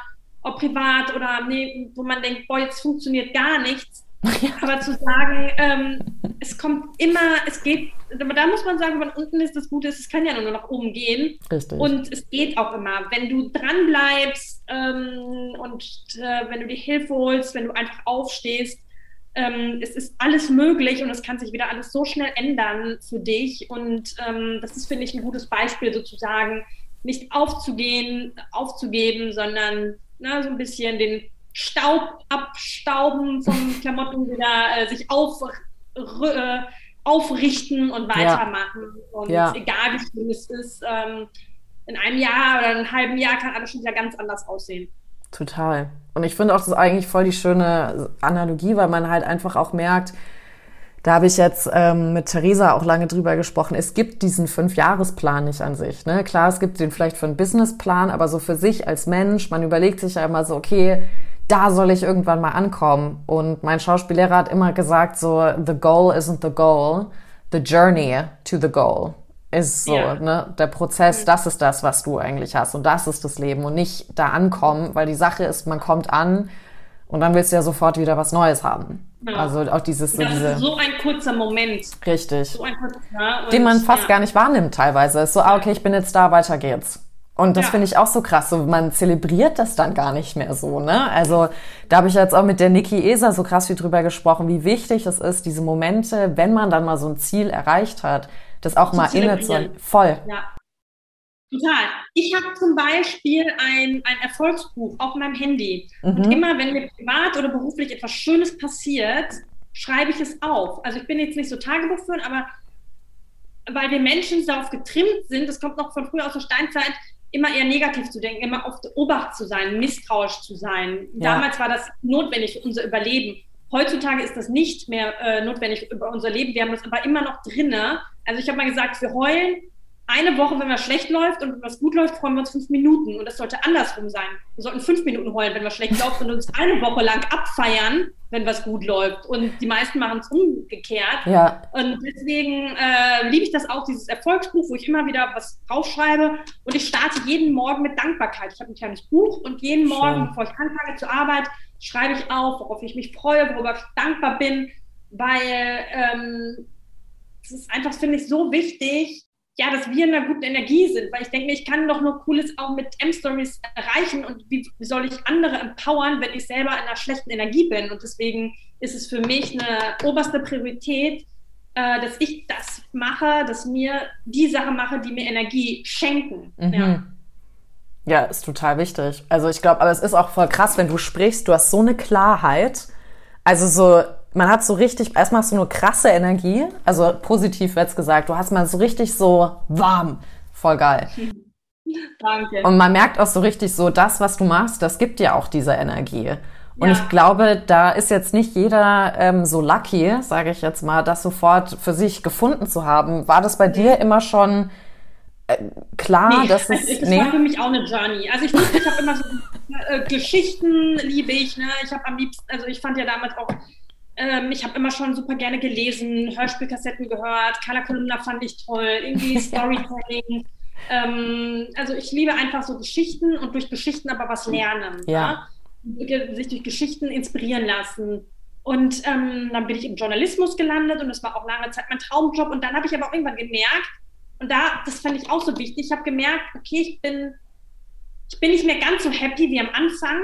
ob privat oder nee, wo man denkt, boah, jetzt funktioniert gar nichts. Ja. Aber zu sagen, ähm, es kommt immer, es geht, da muss man sagen, wenn unten ist, das Gute ist, es kann ja nur nach oben gehen. Richtig. Und es geht auch immer. Wenn du dran bleibst ähm, und äh, wenn du dir Hilfe holst, wenn du einfach aufstehst, ähm, es ist alles möglich und es kann sich wieder alles so schnell ändern für dich. Und ähm, das ist, finde ich, ein gutes Beispiel sozusagen, nicht aufzugehen, aufzugeben, sondern ne, so ein bisschen den Staub abstauben von Klamotten wieder äh, sich auf, äh, aufrichten und weitermachen. Ja. Und ja. egal wie schlimm es ist, ähm, in einem Jahr oder einem halben Jahr kann alles schon wieder ganz anders aussehen. Total. Und ich finde auch, das ist eigentlich voll die schöne Analogie, weil man halt einfach auch merkt, da habe ich jetzt ähm, mit Theresa auch lange drüber gesprochen. Es gibt diesen Fünfjahresplan nicht an sich. Ne? Klar, es gibt den vielleicht für einen Businessplan, aber so für sich als Mensch, man überlegt sich ja immer so, okay, da soll ich irgendwann mal ankommen. Und mein Schauspiellehrer hat immer gesagt, so, the goal isn't the goal, the journey to the goal ist so, ja. ne, der Prozess, mhm. das ist das, was du eigentlich hast und das ist das Leben und nicht da ankommen, weil die Sache ist, man kommt an und dann willst du ja sofort wieder was Neues haben. Ja. Also auch dieses so, diese, so ein kurzer Moment. Richtig. So ein kurzer, den man fast ja. gar nicht wahrnimmt teilweise. Ist so, ah, okay, ich bin jetzt da, weiter geht's. Und das ja. finde ich auch so krass. So, man zelebriert das dann gar nicht mehr so, ne? Also da habe ich jetzt auch mit der Niki Eser so krass wie drüber gesprochen, wie wichtig es ist, diese Momente, wenn man dann mal so ein Ziel erreicht hat, das auch mal inne zu voll. Ja. Total. Ich habe zum Beispiel ein, ein Erfolgsbuch auf meinem Handy. Mhm. Und immer, wenn mir privat oder beruflich etwas Schönes passiert, schreibe ich es auf. Also ich bin jetzt nicht so Tagebuch führen, aber weil wir Menschen darauf getrimmt sind, das kommt noch von früher aus der Steinzeit, immer eher negativ zu denken, immer auf der Obacht zu sein, misstrauisch zu sein. Ja. Damals war das notwendig für unser Überleben. Heutzutage ist das nicht mehr äh, notwendig über unser Leben. Wir haben das aber immer noch drinne. Also ich habe mal gesagt, wir heulen eine Woche, wenn was schlecht läuft und wenn was gut läuft, freuen wir uns fünf Minuten. Und das sollte andersrum sein. Wir sollten fünf Minuten heulen, wenn was schlecht läuft und uns eine Woche lang abfeiern, wenn was gut läuft. Und die meisten machen es umgekehrt. Ja. Und deswegen äh, liebe ich das auch, dieses Erfolgsbuch, wo ich immer wieder was draufschreibe. Und ich starte jeden Morgen mit Dankbarkeit. Ich habe ein kleines Buch und jeden Morgen, Schön. bevor ich anfange zur Arbeit, schreibe ich auf, worauf ich mich freue, worüber ich dankbar bin, weil ähm, es ist einfach, finde ich, so wichtig, ja, dass wir in einer guten Energie sind, weil ich denke ich kann doch nur Cooles auch mit M-Stories erreichen und wie, wie, soll ich andere empowern, wenn ich selber in einer schlechten Energie bin? Und deswegen ist es für mich eine oberste Priorität, äh, dass ich das mache, dass mir die Sachen mache, die mir Energie schenken. Mhm. Ja. ja, ist total wichtig. Also ich glaube, aber es ist auch voll krass, wenn du sprichst, du hast so eine Klarheit. Also so, man hat so richtig, erstmal hast du nur krasse Energie, also positiv wird's gesagt, du hast mal so richtig so warm, voll geil. Danke. Und man merkt auch so richtig so, das, was du machst, das gibt dir auch diese Energie. Und ja. ich glaube, da ist jetzt nicht jeder ähm, so lucky, sage ich jetzt mal, das sofort für sich gefunden zu haben. War das bei dir immer schon äh, klar, nee, dass es. Das nee? war für mich auch eine Journey. Also ich, ich habe immer so äh, Geschichten liebe ich. Ne? Ich habe am liebsten, also ich fand ja damals auch ähm, ich habe immer schon super gerne gelesen, Hörspielkassetten gehört, Carla Kolumna fand ich toll, irgendwie Storytelling. ähm, also ich liebe einfach so Geschichten und durch Geschichten aber was lernen. Ja. ja? Sich durch Geschichten inspirieren lassen. Und ähm, dann bin ich im Journalismus gelandet und das war auch lange Zeit mein Traumjob. Und dann habe ich aber auch irgendwann gemerkt, und da, das fand ich auch so wichtig, ich habe gemerkt, okay, ich bin, ich bin nicht mehr ganz so happy wie am Anfang,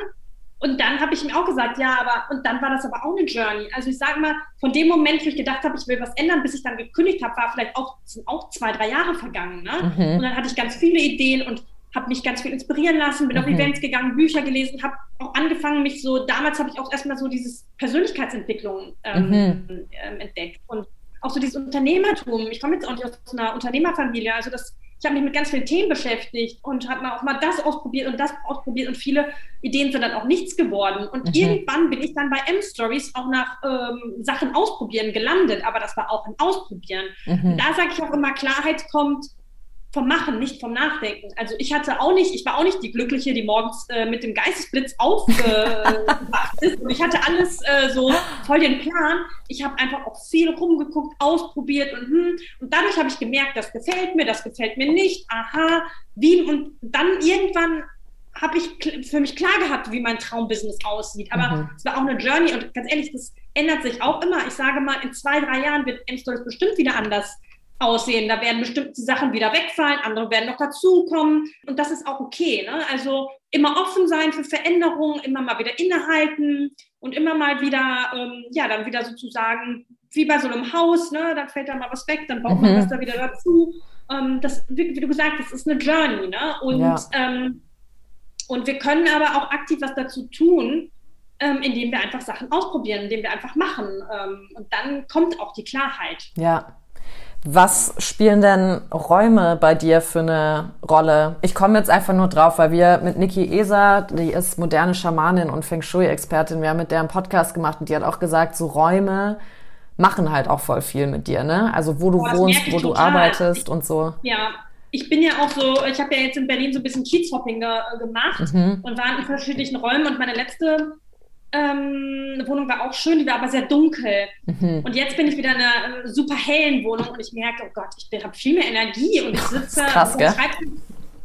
und dann habe ich mir auch gesagt, ja, aber, und dann war das aber auch eine Journey. Also ich sage mal, von dem Moment, wo ich gedacht habe, ich will was ändern, bis ich dann gekündigt habe, war vielleicht auch, sind auch zwei, drei Jahre vergangen. Ne? Mhm. Und dann hatte ich ganz viele Ideen und habe mich ganz viel inspirieren lassen, bin mhm. auf Events gegangen, Bücher gelesen, habe auch angefangen, mich so, damals habe ich auch erstmal so dieses Persönlichkeitsentwicklung ähm, mhm. ähm, entdeckt und auch so dieses Unternehmertum. Ich komme jetzt auch nicht aus einer Unternehmerfamilie, also das ich habe mich mit ganz vielen Themen beschäftigt und habe auch mal das ausprobiert und das ausprobiert und viele Ideen sind dann auch nichts geworden. Und mhm. irgendwann bin ich dann bei M-Stories auch nach ähm, Sachen ausprobieren gelandet, aber das war auch ein Ausprobieren. Mhm. Da sage ich auch immer, Klarheit kommt vom Machen, nicht vom Nachdenken. Also ich hatte auch nicht, ich war auch nicht die Glückliche, die morgens äh, mit dem Geistesblitz aufgewacht ist. Und ich hatte alles äh, so voll den Plan. Ich habe einfach auch viel rumgeguckt, ausprobiert und hm. Und dadurch habe ich gemerkt, das gefällt mir, das gefällt mir nicht. Aha, wie und dann irgendwann habe ich für mich klar gehabt, wie mein Traumbusiness aussieht. Aber mhm. es war auch eine Journey und ganz ehrlich, das ändert sich auch immer. Ich sage mal, in zwei, drei Jahren wird M-Stories bestimmt wieder anders aussehen. Da werden bestimmte Sachen wieder wegfallen, andere werden noch dazukommen und das ist auch okay. Ne? Also immer offen sein für Veränderungen, immer mal wieder innehalten und immer mal wieder, ähm, ja, dann wieder sozusagen wie bei so einem Haus, ne? dann fällt da mal was weg, dann baut mhm. man das da wieder dazu. Ähm, das, wie, wie, du gesagt hast, ist eine Journey. Ne? Und, ja. ähm, und wir können aber auch aktiv was dazu tun, ähm, indem wir einfach Sachen ausprobieren, indem wir einfach machen. Ähm, und dann kommt auch die Klarheit. Ja, was spielen denn Räume bei dir für eine Rolle? Ich komme jetzt einfach nur drauf, weil wir mit Niki Eser, die ist moderne Schamanin und Feng Shui-Expertin, wir haben mit der einen Podcast gemacht und die hat auch gesagt, so Räume machen halt auch voll viel mit dir, ne? Also wo du Boah, wohnst, wo total. du arbeitest ich, und so. Ja, ich bin ja auch so, ich habe ja jetzt in Berlin so ein bisschen Kiezhopping ge gemacht mhm. und war in unterschiedlichen Räumen und meine letzte ähm, Wohnung war auch schön, die war aber sehr dunkel. Mhm. Und jetzt bin ich wieder in einer äh, super hellen Wohnung und ich merke, oh Gott, ich habe viel mehr Energie und ich sitze krass, gell?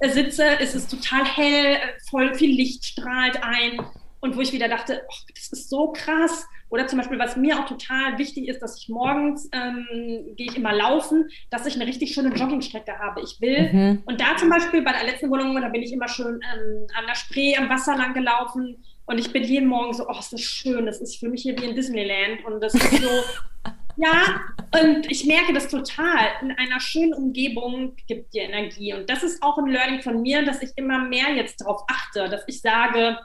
Äh, sitze, es ist total hell, voll viel Licht strahlt ein und wo ich wieder dachte, oh, das ist so krass. Oder zum Beispiel, was mir auch total wichtig ist, dass ich morgens ähm, gehe ich immer laufen, dass ich eine richtig schöne Joggingstrecke habe. Ich will, mhm. und da zum Beispiel bei der letzten Wohnung, da bin ich immer schön ähm, an der Spree am Wasser lang gelaufen und ich bin jeden Morgen so, oh, ist das schön, das ist für mich hier wie in Disneyland und das ist so, ja, und ich merke das total. In einer schönen Umgebung gibt dir Energie und das ist auch ein Learning von mir, dass ich immer mehr jetzt darauf achte, dass ich sage,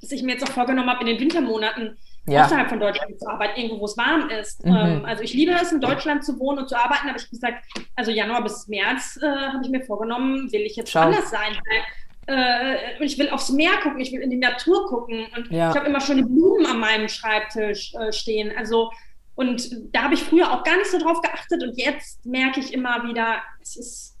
dass ich mir jetzt auch vorgenommen habe, in den Wintermonaten ja. außerhalb von Deutschland zu arbeiten, irgendwo, wo es warm ist. Mhm. Ähm, also ich liebe es, in Deutschland zu wohnen und zu arbeiten, aber ich habe gesagt, also Januar bis März äh, habe ich mir vorgenommen, will ich jetzt Schau. anders sein. Äh, ich will aufs Meer gucken, ich will in die Natur gucken und ja. ich habe immer schöne Blumen an meinem Schreibtisch äh, stehen. Also und da habe ich früher auch gar nicht so drauf geachtet und jetzt merke ich immer wieder, es ist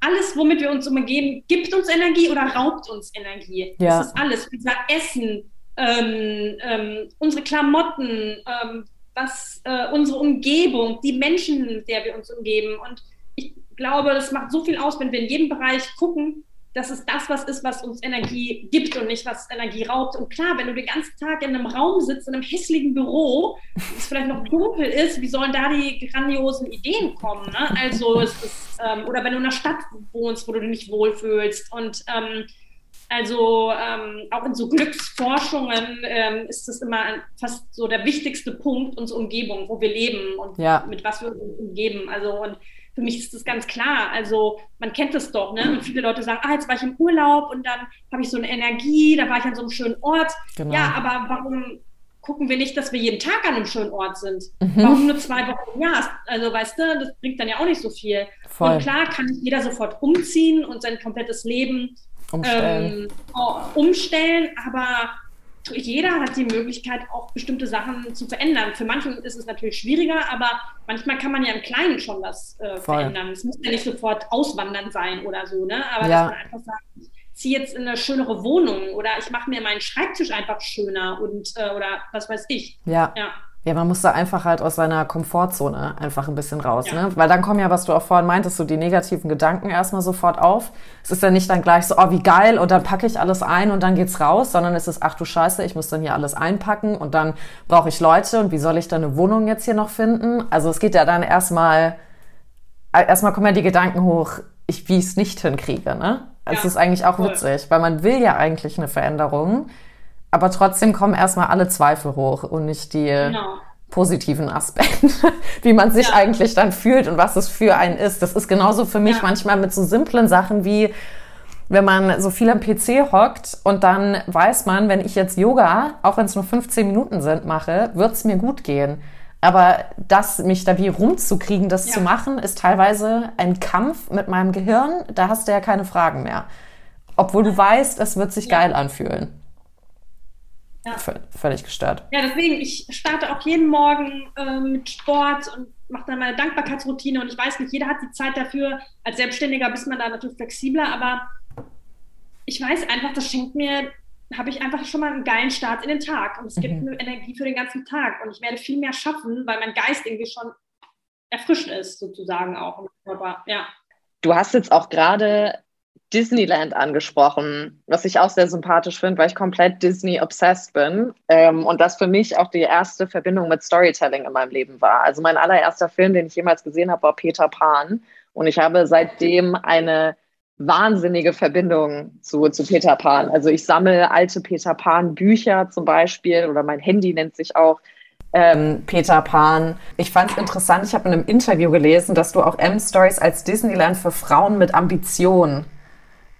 alles, womit wir uns umgeben, gibt uns Energie oder raubt uns Energie. Ja. Das ist alles. Unser Essen, ähm, ähm, unsere Klamotten, ähm, was äh, unsere Umgebung, die Menschen, mit der wir uns umgeben. Und ich glaube, das macht so viel aus, wenn wir in jedem Bereich gucken, dass es das was ist, was uns Energie gibt und nicht was Energie raubt. Und klar, wenn du den ganzen Tag in einem Raum sitzt, in einem hässlichen Büro, das vielleicht noch dunkel ist, wie sollen da die grandiosen Ideen kommen? Ne? Also es ist, ähm, oder wenn du in einer Stadt wohnst, wo du dich nicht wohlfühlst und ähm, also ähm, auch in so Glücksforschungen ähm, ist das immer fast so der wichtigste Punkt, unsere Umgebung, wo wir leben und ja. mit was wir uns umgeben. Also und für mich ist das ganz klar. Also man kennt es doch, ne? Und viele Leute sagen, ah, jetzt war ich im Urlaub und dann habe ich so eine Energie, da war ich an so einem schönen Ort. Genau. Ja, aber warum gucken wir nicht, dass wir jeden Tag an einem schönen Ort sind? Mhm. Warum nur zwei Wochen im Jahr? Also weißt du, das bringt dann ja auch nicht so viel. Voll. Und klar kann nicht jeder sofort umziehen und sein komplettes Leben umstellen, ähm, umstellen aber jeder hat die Möglichkeit, auch bestimmte Sachen zu verändern. Für manche ist es natürlich schwieriger, aber manchmal kann man ja im Kleinen schon was äh, verändern. Es muss ja nicht sofort auswandern sein oder so, ne? Aber ja. dass man einfach sagt, ich ziehe jetzt in eine schönere Wohnung oder ich mache mir meinen Schreibtisch einfach schöner und äh, oder was weiß ich. Ja. ja. Ja, man muss da einfach halt aus seiner Komfortzone einfach ein bisschen raus, ja. ne? Weil dann kommen ja, was du auch vorhin meintest, so die negativen Gedanken erstmal sofort auf. Es ist ja nicht dann gleich so, oh, wie geil, und dann packe ich alles ein und dann geht's raus, sondern es ist, ach du Scheiße, ich muss dann hier alles einpacken und dann brauche ich Leute und wie soll ich dann eine Wohnung jetzt hier noch finden? Also es geht ja dann erstmal, äh, erstmal kommen ja die Gedanken hoch, ich, wie ich es nicht hinkriege, ne? Es ja, ist eigentlich auch witzig, weil man will ja eigentlich eine Veränderung aber trotzdem kommen erstmal alle Zweifel hoch und nicht die genau. positiven Aspekte, wie man sich ja. eigentlich dann fühlt und was es für einen ist. Das ist genauso für mich ja. manchmal mit so simplen Sachen wie, wenn man so viel am PC hockt und dann weiß man, wenn ich jetzt Yoga, auch wenn es nur 15 Minuten sind, mache, wird es mir gut gehen. Aber das, mich da wie rumzukriegen, das ja. zu machen, ist teilweise ein Kampf mit meinem Gehirn. Da hast du ja keine Fragen mehr. Obwohl du weißt, es wird sich geil anfühlen. Ja. Völlig gestört. Ja, deswegen, ich starte auch jeden Morgen äh, mit Sport und mache dann meine Dankbarkeitsroutine und ich weiß nicht, jeder hat die Zeit dafür. Als Selbstständiger bist man da natürlich flexibler, aber ich weiß einfach, das schenkt mir, habe ich einfach schon mal einen geilen Start in den Tag und es gibt mhm. mir Energie für den ganzen Tag und ich werde viel mehr schaffen, weil mein Geist irgendwie schon erfrischt ist, sozusagen auch. Aber, ja. Du hast jetzt auch gerade Disneyland angesprochen, was ich auch sehr sympathisch finde, weil ich komplett Disney-obsessed bin ähm, und das für mich auch die erste Verbindung mit Storytelling in meinem Leben war. Also mein allererster Film, den ich jemals gesehen habe, war Peter Pan und ich habe seitdem eine wahnsinnige Verbindung zu, zu Peter Pan. Also ich sammle alte Peter Pan Bücher zum Beispiel oder mein Handy nennt sich auch ähm, Peter Pan. Ich fand es interessant, ich habe in einem Interview gelesen, dass du auch M-Stories als Disneyland für Frauen mit Ambition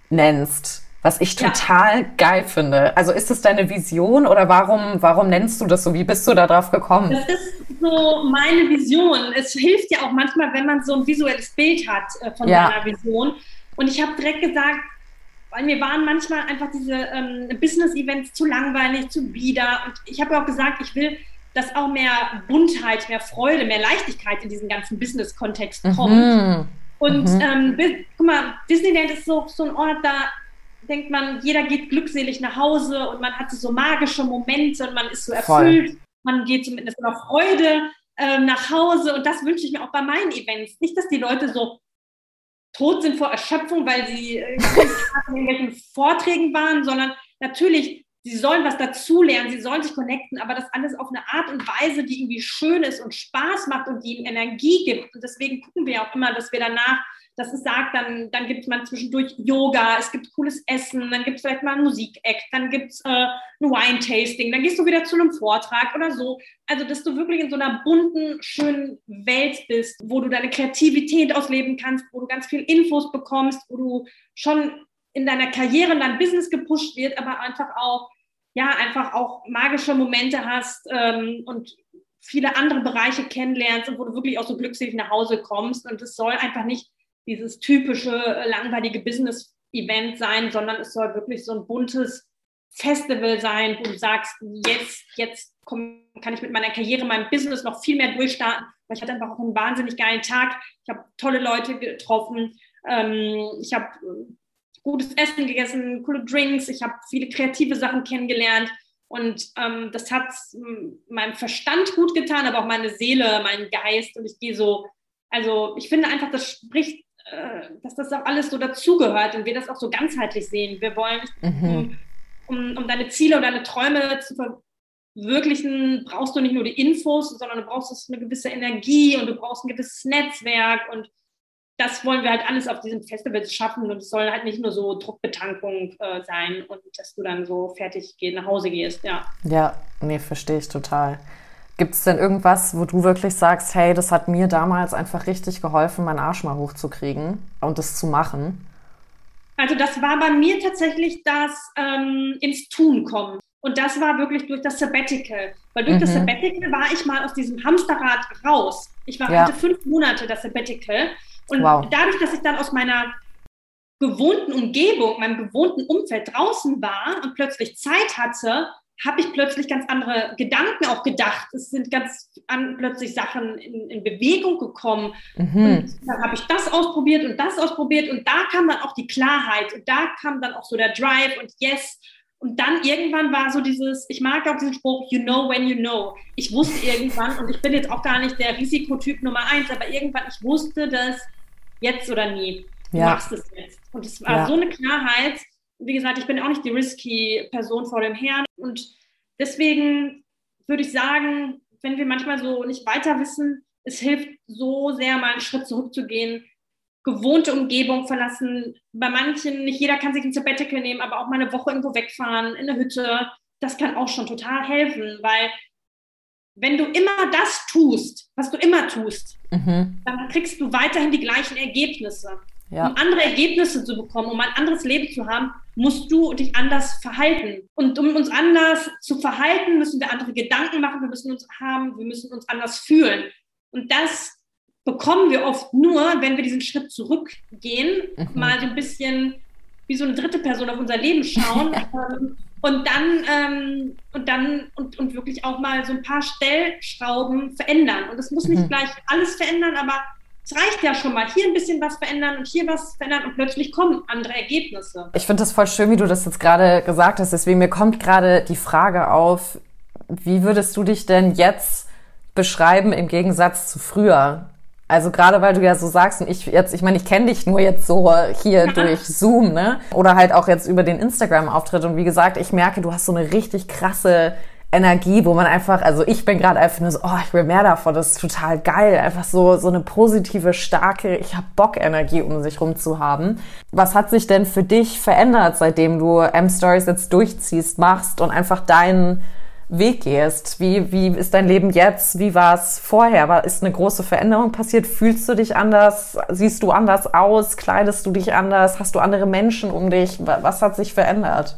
nennst, was ich total ja. geil finde. Also ist das deine Vision oder warum, warum nennst du das so? Wie bist du da drauf gekommen? Das ist so meine Vision. Es hilft ja auch manchmal, wenn man so ein visuelles Bild hat äh, von ja. seiner Vision. Und ich habe direkt gesagt, weil mir waren manchmal einfach diese ähm, Business-Events zu langweilig, zu bieder. Und ich habe auch gesagt, ich will, dass auch mehr Buntheit, mehr Freude, mehr Leichtigkeit in diesen ganzen Business-Kontext kommt. Mhm. Und mhm. ähm, guck mal, Disneyland ist so, so ein Ort, da denkt man, jeder geht glückselig nach Hause und man hat so magische Momente und man ist so erfüllt. Voll. Man geht so mit einer Freude äh, nach Hause und das wünsche ich mir auch bei meinen Events. Nicht, dass die Leute so tot sind vor Erschöpfung, weil sie äh, in irgendwelchen Vorträgen waren, sondern natürlich sie sollen was dazulernen, sie sollen sich connecten, aber das alles auf eine Art und Weise, die irgendwie schön ist und Spaß macht und die ihnen Energie gibt. Und deswegen gucken wir auch immer, dass wir danach, dass es sagt, dann, dann gibt man zwischendurch Yoga, es gibt cooles Essen, dann gibt es vielleicht mal ein Musikact, dann gibt es äh, ein Wine-Tasting, dann gehst du wieder zu einem Vortrag oder so. Also, dass du wirklich in so einer bunten, schönen Welt bist, wo du deine Kreativität ausleben kannst, wo du ganz viel Infos bekommst, wo du schon in deiner Karriere, in deinem Business gepusht wird, aber einfach auch ja, einfach auch magische Momente hast ähm, und viele andere Bereiche kennenlernst und wo du wirklich auch so glückselig nach Hause kommst. Und es soll einfach nicht dieses typische äh, langweilige Business-Event sein, sondern es soll wirklich so ein buntes Festival sein, wo du sagst, jetzt, jetzt komm, kann ich mit meiner Karriere, meinem Business noch viel mehr durchstarten, weil ich hatte einfach auch einen wahnsinnig geilen Tag. Ich habe tolle Leute getroffen. Ähm, ich habe gutes Essen gegessen, coole Drinks, ich habe viele kreative Sachen kennengelernt und ähm, das hat meinem Verstand gut getan, aber auch meine Seele, meinen Geist und ich gehe so, also ich finde einfach, das spricht, äh, dass das auch alles so dazugehört und wir das auch so ganzheitlich sehen. Wir wollen, mhm. um, um, deine Ziele und deine Träume zu verwirklichen, brauchst du nicht nur die Infos, sondern du brauchst eine gewisse Energie und du brauchst ein gewisses Netzwerk und das wollen wir halt alles auf diesem Festival schaffen und es soll halt nicht nur so Druckbetankung äh, sein und dass du dann so fertig geht, nach Hause gehst, ja. Ja, nee, verstehe ich total. Gibt es denn irgendwas, wo du wirklich sagst, hey, das hat mir damals einfach richtig geholfen, meinen Arsch mal hochzukriegen und das zu machen? Also das war bei mir tatsächlich das ähm, ins Tun kommen. Und das war wirklich durch das Sabbatical. Weil durch mhm. das Sabbatical war ich mal aus diesem Hamsterrad raus. Ich war, ja. hatte fünf Monate das Sabbatical und wow. dadurch, dass ich dann aus meiner gewohnten Umgebung, meinem gewohnten Umfeld draußen war und plötzlich Zeit hatte, habe ich plötzlich ganz andere Gedanken auch gedacht. Es sind ganz an, plötzlich Sachen in, in Bewegung gekommen. Mhm. Und dann habe ich das ausprobiert und das ausprobiert und da kam dann auch die Klarheit und da kam dann auch so der Drive und Yes. Und dann irgendwann war so dieses, ich mag auch diesen Spruch, you know when you know. Ich wusste irgendwann, und ich bin jetzt auch gar nicht der Risikotyp Nummer eins, aber irgendwann, ich wusste, dass jetzt oder nie. Du ja. machst es jetzt. Und es war ja. so eine Klarheit. Wie gesagt, ich bin auch nicht die risky Person vor dem Herrn. Und deswegen würde ich sagen, wenn wir manchmal so nicht weiter wissen, es hilft so sehr, mal einen Schritt zurückzugehen, gewohnte Umgebung verlassen. Bei manchen, nicht jeder kann sich ein Sabbatical nehmen, aber auch mal eine Woche irgendwo wegfahren, in eine Hütte. Das kann auch schon total helfen, weil wenn du immer das tust, was du immer tust, mhm. dann kriegst du weiterhin die gleichen Ergebnisse. Ja. Um andere Ergebnisse zu bekommen, um ein anderes Leben zu haben, musst du dich anders verhalten. Und um uns anders zu verhalten, müssen wir andere Gedanken machen, wir müssen uns haben, wir müssen uns anders fühlen. Und das bekommen wir oft nur, wenn wir diesen Schritt zurückgehen, mhm. mal so ein bisschen wie so eine dritte Person auf unser Leben schauen ähm, und dann ähm, und dann und, und wirklich auch mal so ein paar Stellschrauben verändern. Und es muss nicht mhm. gleich alles verändern, aber es reicht ja schon mal, hier ein bisschen was verändern und hier was verändern und plötzlich kommen andere Ergebnisse. Ich finde das voll schön, wie du das jetzt gerade gesagt hast. Deswegen mir kommt gerade die Frage auf, wie würdest du dich denn jetzt beschreiben im Gegensatz zu früher? Also gerade weil du ja so sagst und ich jetzt, ich meine, ich kenne dich nur jetzt so hier durch Zoom, ne? Oder halt auch jetzt über den Instagram-Auftritt. Und wie gesagt, ich merke, du hast so eine richtig krasse Energie, wo man einfach, also ich bin gerade einfach nur so, oh, ich will mehr davon, das ist total geil. Einfach so, so eine positive, starke, ich hab Bock Energie um sich rum zu haben. Was hat sich denn für dich verändert, seitdem du M-Stories jetzt durchziehst, machst und einfach deinen Weg gehst. Wie, wie ist dein Leben jetzt? Wie war es vorher? Ist eine große Veränderung passiert? Fühlst du dich anders? Siehst du anders aus? Kleidest du dich anders? Hast du andere Menschen um dich? Was hat sich verändert?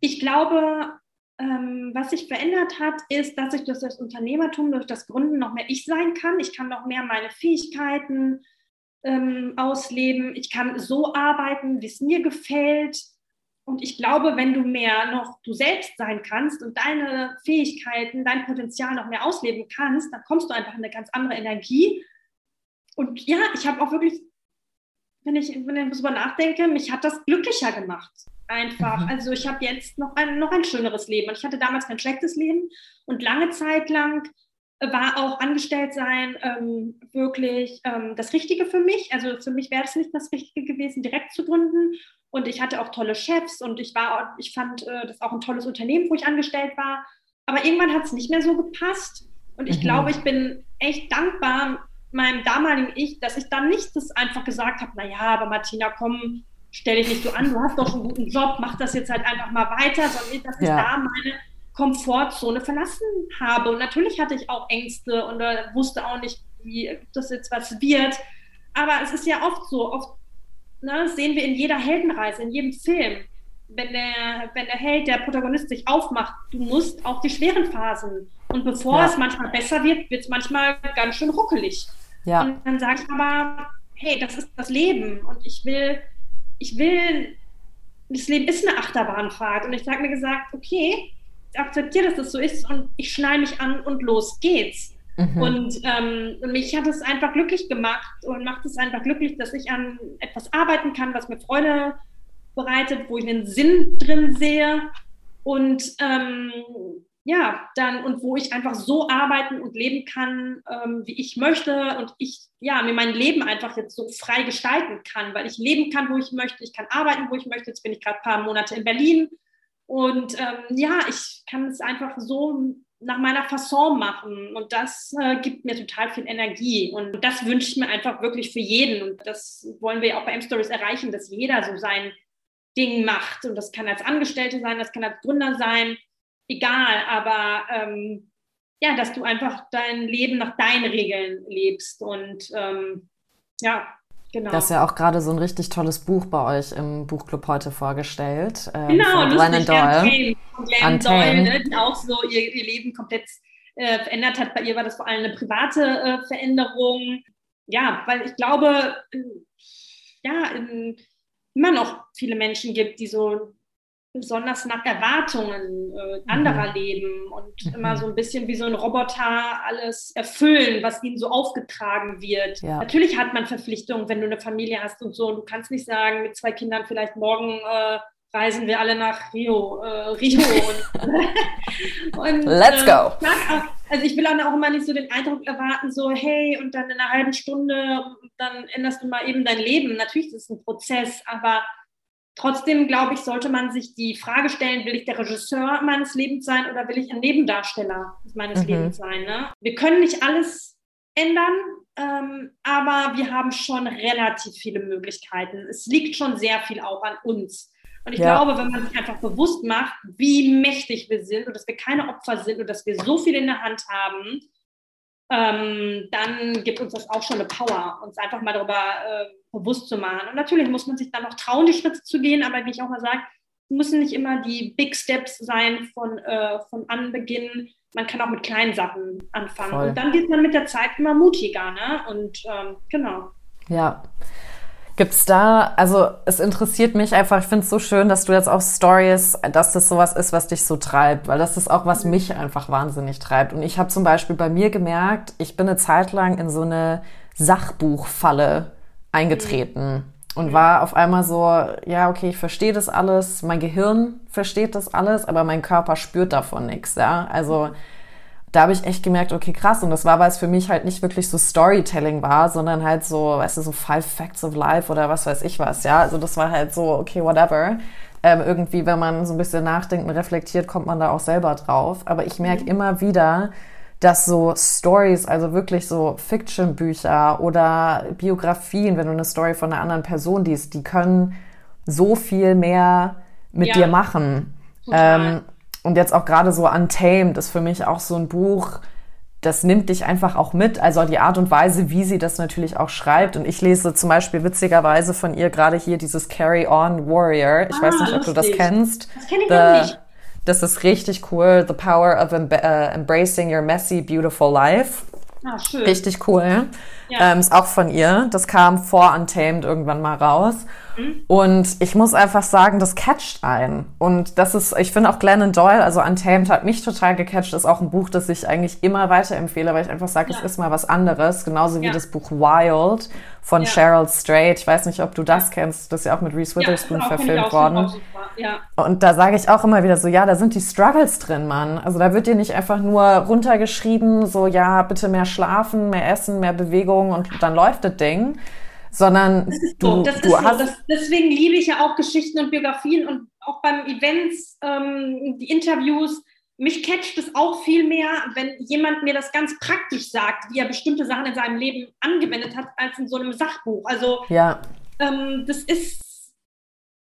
Ich glaube, ähm, was sich verändert hat, ist, dass ich durch das Unternehmertum, durch das Gründen noch mehr ich sein kann. Ich kann noch mehr meine Fähigkeiten ähm, ausleben. Ich kann so arbeiten, wie es mir gefällt. Und ich glaube, wenn du mehr noch du selbst sein kannst und deine Fähigkeiten, dein Potenzial noch mehr ausleben kannst, dann kommst du einfach in eine ganz andere Energie. Und ja, ich habe auch wirklich, wenn ich, wenn ich darüber nachdenke, mich hat das glücklicher gemacht. einfach. Mhm. Also ich habe jetzt noch ein, noch ein schöneres Leben. Und ich hatte damals kein schlechtes Leben und lange Zeit lang war auch angestellt sein ähm, wirklich ähm, das Richtige für mich. Also für mich wäre es nicht das Richtige gewesen, direkt zu gründen. Und ich hatte auch tolle Chefs und ich war, ich fand äh, das auch ein tolles Unternehmen, wo ich angestellt war. Aber irgendwann hat es nicht mehr so gepasst. Und ich mhm. glaube, ich bin echt dankbar meinem damaligen Ich, dass ich dann nicht das einfach gesagt habe, naja, aber Martina, komm, stell dich nicht so an, du hast doch einen guten Job, mach das jetzt halt einfach mal weiter, sondern dass ich ja. da meine Komfortzone verlassen habe. Und natürlich hatte ich auch Ängste und äh, wusste auch nicht, wie das jetzt was wird. Aber es ist ja oft so, oft ne, sehen wir in jeder Heldenreise, in jedem Film, wenn der, wenn der Held, der Protagonist sich aufmacht, du musst auch die schweren Phasen. Und bevor ja. es manchmal besser wird, wird es manchmal ganz schön ruckelig. Ja. Und dann sage ich aber, hey, das ist das Leben und ich will, ich will, das Leben ist eine Achterbahnfahrt. Und ich sage mir gesagt, okay, akzeptiere, dass das so ist und ich schneide mich an und los geht's. Mhm. Und, ähm, und mich hat es einfach glücklich gemacht und macht es einfach glücklich, dass ich an etwas arbeiten kann, was mir Freude bereitet, wo ich einen Sinn drin sehe und ähm, ja, dann und wo ich einfach so arbeiten und leben kann, ähm, wie ich möchte und ich ja mir mein Leben einfach jetzt so frei gestalten kann, weil ich leben kann, wo ich möchte, ich kann arbeiten, wo ich möchte. Jetzt bin ich gerade ein paar Monate in Berlin und ähm, ja, ich kann es einfach so nach meiner Fasson machen. Und das äh, gibt mir total viel Energie. Und das wünsche ich mir einfach wirklich für jeden. Und das wollen wir auch bei M-Stories erreichen, dass jeder so sein Ding macht. Und das kann als Angestellte sein, das kann als Gründer sein, egal. Aber ähm, ja, dass du einfach dein Leben nach deinen Regeln lebst. Und ähm, ja, Genau. Das ist ja auch gerade so ein richtig tolles Buch bei euch im Buchclub heute vorgestellt. Ähm, genau, lustig, Doyle. Glenn Doyle, ne, die auch so ihr, ihr Leben komplett äh, verändert hat. Bei ihr war das vor allem eine private äh, Veränderung. Ja, weil ich glaube, ja, in, immer noch viele Menschen gibt, die so besonders nach Erwartungen äh, anderer mhm. leben und mhm. immer so ein bisschen wie so ein Roboter alles erfüllen, was ihnen so aufgetragen wird. Ja. Natürlich hat man Verpflichtungen, wenn du eine Familie hast und so. Und du kannst nicht sagen, mit zwei Kindern vielleicht morgen äh, reisen wir alle nach Rio. Äh, Rio und, und, Let's go. Auch, also ich will auch immer nicht so den Eindruck erwarten, so hey, und dann in einer halben Stunde, dann änderst du mal eben dein Leben. Natürlich ist es ein Prozess, aber Trotzdem, glaube ich, sollte man sich die Frage stellen, will ich der Regisseur meines Lebens sein oder will ich ein Nebendarsteller meines mhm. Lebens sein? Ne? Wir können nicht alles ändern, ähm, aber wir haben schon relativ viele Möglichkeiten. Es liegt schon sehr viel auch an uns. Und ich ja. glaube, wenn man sich einfach bewusst macht, wie mächtig wir sind und dass wir keine Opfer sind und dass wir so viel in der Hand haben, ähm, dann gibt uns das auch schon eine Power, uns einfach mal darüber äh, bewusst zu machen. Und natürlich muss man sich dann noch trauen, die Schritte zu gehen, aber wie ich auch mal sage, müssen nicht immer die Big Steps sein von, äh, von Anbeginn. Man kann auch mit kleinen Sachen anfangen. Voll. Und dann wird man mit der Zeit immer mutiger. Ne? Und ähm, genau. Ja. Gibt es da, also es interessiert mich einfach, ich finde es so schön, dass du jetzt auch Stories, dass das sowas ist, was dich so treibt, weil das ist auch, was mich einfach wahnsinnig treibt. Und ich habe zum Beispiel bei mir gemerkt, ich bin eine Zeit lang in so eine Sachbuchfalle eingetreten und war auf einmal so, ja, okay, ich verstehe das alles, mein Gehirn versteht das alles, aber mein Körper spürt davon nichts, ja. Also da habe ich echt gemerkt, okay, krass. Und das war, weil es für mich halt nicht wirklich so Storytelling war, sondern halt so, weißt du, so Five Facts of Life oder was weiß ich was, ja. Also das war halt so, okay, whatever. Ähm, irgendwie, wenn man so ein bisschen nachdenkt und reflektiert, kommt man da auch selber drauf. Aber ich merke mhm. immer wieder, dass so Stories, also wirklich so Fiction-Bücher oder Biografien, wenn du eine Story von einer anderen Person liest, die können so viel mehr mit ja. dir machen. Ähm, und jetzt auch gerade so Untamed ist für mich auch so ein Buch, das nimmt dich einfach auch mit. Also die Art und Weise, wie sie das natürlich auch schreibt. Und ich lese zum Beispiel witzigerweise von ihr gerade hier dieses Carry On Warrior. Ich ah, weiß nicht, ob du das kennst. Das kenne ich The, nicht. Das ist richtig cool. The Power of uh, Embracing Your Messy, Beautiful Life. Ah, schön. Richtig cool. Ja. Ähm, ist auch von ihr. Das kam vor Untamed irgendwann mal raus. Mhm. Und ich muss einfach sagen, das catcht ein. Und das ist, ich finde auch Glennon Doyle, also Untamed hat mich total gecatcht, ist auch ein Buch, das ich eigentlich immer weiterempfehle, weil ich einfach sage, ja. es ist mal was anderes. Genauso wie ja. das Buch Wild von Cheryl Strait. Ich weiß nicht, ob du das kennst. Das ist ja auch mit Reese Witherspoon verfilmt worden. Ja. Und da sage ich auch immer wieder so, ja, da sind die Struggles drin, Mann. Also da wird dir nicht einfach nur runtergeschrieben, so, ja, bitte mehr schlafen, mehr essen, mehr Bewegung und dann läuft das Ding. Sondern das ist so, du, das du ist hast so. Das, deswegen liebe ich ja auch Geschichten und Biografien und auch beim Events, ähm, die Interviews. Mich catcht es auch viel mehr, wenn jemand mir das ganz praktisch sagt, wie er bestimmte Sachen in seinem Leben angewendet hat, als in so einem Sachbuch. Also ja. ähm, das ist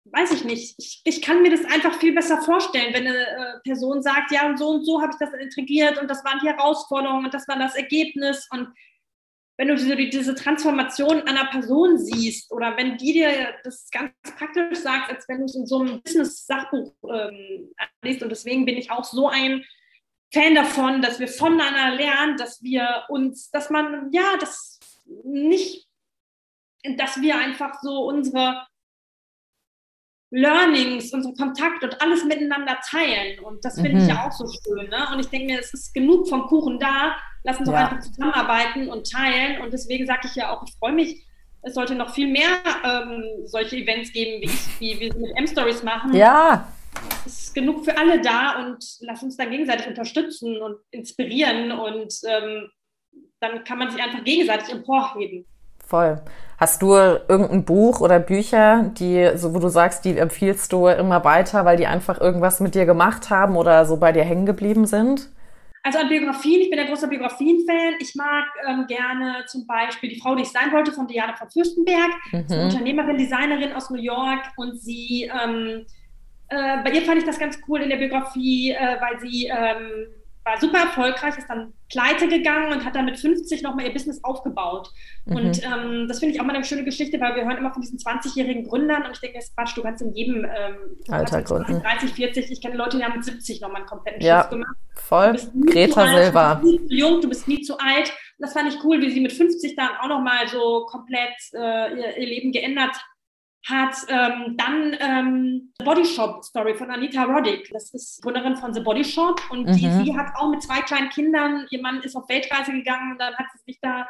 weiß ich nicht, ich, ich kann mir das einfach viel besser vorstellen, wenn eine äh, Person sagt, ja, und so und so habe ich das integriert und das waren die Herausforderungen und das war das Ergebnis. Und wenn du diese, diese Transformation einer Person siehst oder wenn die dir das ganz praktisch sagt, als wenn du es in so einem Business-Sachbuch ähm, liest. Und deswegen bin ich auch so ein Fan davon, dass wir voneinander lernen, dass wir uns, dass man, ja, das nicht, dass wir einfach so unsere Learnings, unsere Kontakte und alles miteinander teilen. Und das finde mhm. ich ja auch so schön. Ne? Und ich denke mir, es ist genug vom Kuchen da. Lass uns ja. doch einfach zusammenarbeiten und teilen. Und deswegen sage ich ja auch, ich freue mich, es sollte noch viel mehr ähm, solche Events geben, wie, ich, wie wir mit M-Stories machen. Ja. Es ist genug für alle da und lass uns dann gegenseitig unterstützen und inspirieren und ähm, dann kann man sich einfach gegenseitig emporheben. Voll. Hast du irgendein Buch oder Bücher, die, so wo du sagst, die empfiehlst du immer weiter, weil die einfach irgendwas mit dir gemacht haben oder so bei dir hängen geblieben sind? Also an Biografien, ich bin ein großer Biografien-Fan. Ich mag ähm, gerne zum Beispiel Die Frau, die ich sein wollte, von Diana von Fürstenberg. Mhm. So Unternehmerin, Designerin aus New York. Und sie, ähm, äh, bei ihr fand ich das ganz cool in der Biografie, äh, weil sie ähm, war super erfolgreich, ist dann pleite gegangen und hat dann mit 50 nochmal ihr Business aufgebaut. Mhm. Und ähm, das finde ich auch mal eine schöne Geschichte, weil wir hören immer von diesen 20-jährigen Gründern und ich denke, das Quatsch, du kannst in jedem ähm, Alter gründen. 30, 40, ich kenne Leute, die haben mit 70 nochmal einen kompletten ja, gemacht. Voll. Greta Silva. Du bist nie zu jung, du bist nie zu alt. Und das fand ich cool, wie sie mit 50 dann auch nochmal so komplett äh, ihr, ihr Leben geändert hat ähm, dann ähm, The Body Shop Story von Anita Roddick. Das ist Gründerin von The Body Shop und mhm. die, sie hat auch mit zwei kleinen Kindern, ihr Mann ist auf Weltreise gegangen, dann hat sie sich da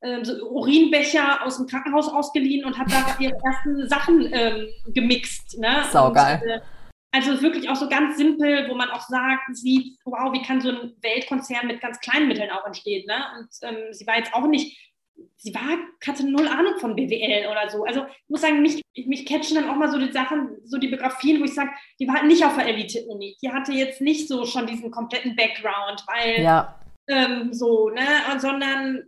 äh, so Urinbecher aus dem Krankenhaus ausgeliehen und hat da ihre ersten Sachen ähm, gemixt. Ne? Saugeil. Und, äh, also wirklich auch so ganz simpel, wo man auch sagt, sieht, wow, wie kann so ein Weltkonzern mit ganz kleinen Mitteln auch entstehen. Ne? Und ähm, sie war jetzt auch nicht sie war, hatte null Ahnung von BWL oder so. Also ich muss sagen, mich, mich catchen dann auch mal so die Sachen, so die Biografien, wo ich sage, die war nicht auf der Elite-Uni. Die hatte jetzt nicht so schon diesen kompletten Background, weil ja. ähm, so, ne, sondern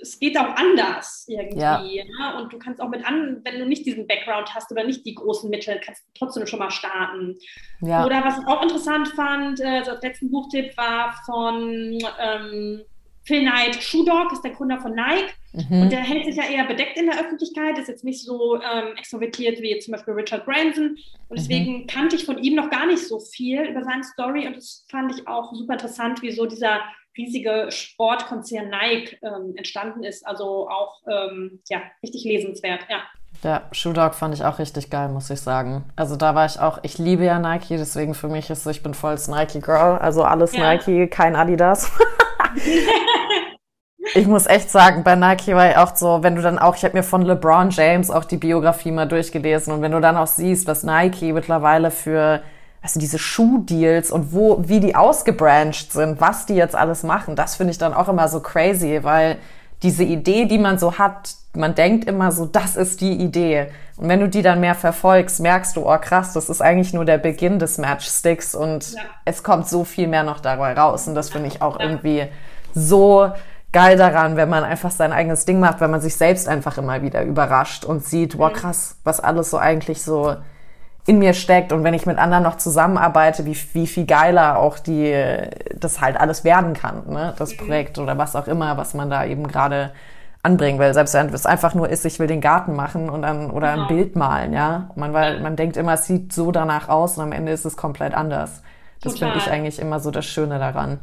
es geht auch anders irgendwie. Ja. Ne? Und du kannst auch mit an, wenn du nicht diesen Background hast oder nicht die großen Mittel, kannst du trotzdem schon mal starten. Ja. Oder was ich auch interessant fand, äh, so als letzten Buchtipp war von ähm, Phil Knight, Shoe Dog, ist der Gründer von Nike. Mhm. Und der hält sich ja eher bedeckt in der Öffentlichkeit, ist jetzt nicht so ähm, extrovertiert wie zum Beispiel Richard Branson. Und deswegen mhm. kannte ich von ihm noch gar nicht so viel über seine Story. Und das fand ich auch super interessant, wieso dieser riesige Sportkonzern Nike ähm, entstanden ist. Also auch ähm, ja, richtig lesenswert, ja. Ja, Shoe Dog fand ich auch richtig geil, muss ich sagen. Also da war ich auch, ich liebe ja Nike, deswegen für mich ist so, ich bin volles Nike Girl, also alles ja. Nike, kein Adidas. ich muss echt sagen, bei Nike war ich auch so, wenn du dann auch, ich habe mir von LeBron James auch die Biografie mal durchgelesen und wenn du dann auch siehst, was Nike mittlerweile für also diese Schuhdeals und wo, wie die ausgebrancht sind, was die jetzt alles machen, das finde ich dann auch immer so crazy, weil diese Idee, die man so hat, man denkt immer so, das ist die Idee. Und wenn du die dann mehr verfolgst, merkst du, oh krass, das ist eigentlich nur der Beginn des Matchsticks und ja. es kommt so viel mehr noch dabei raus. Und das finde ich auch irgendwie so geil daran, wenn man einfach sein eigenes Ding macht, wenn man sich selbst einfach immer wieder überrascht und sieht, wow, mhm. krass, was alles so eigentlich so in mir steckt und wenn ich mit anderen noch zusammenarbeite, wie, wie viel geiler auch die, das halt alles werden kann, ne, das mhm. Projekt oder was auch immer, was man da eben gerade anbringen will. Selbst wenn es einfach nur ist, ich will den Garten machen und dann, oder genau. ein Bild malen, ja. Man, weil, man denkt immer, es sieht so danach aus und am Ende ist es komplett anders. Das finde ich eigentlich immer so das Schöne daran.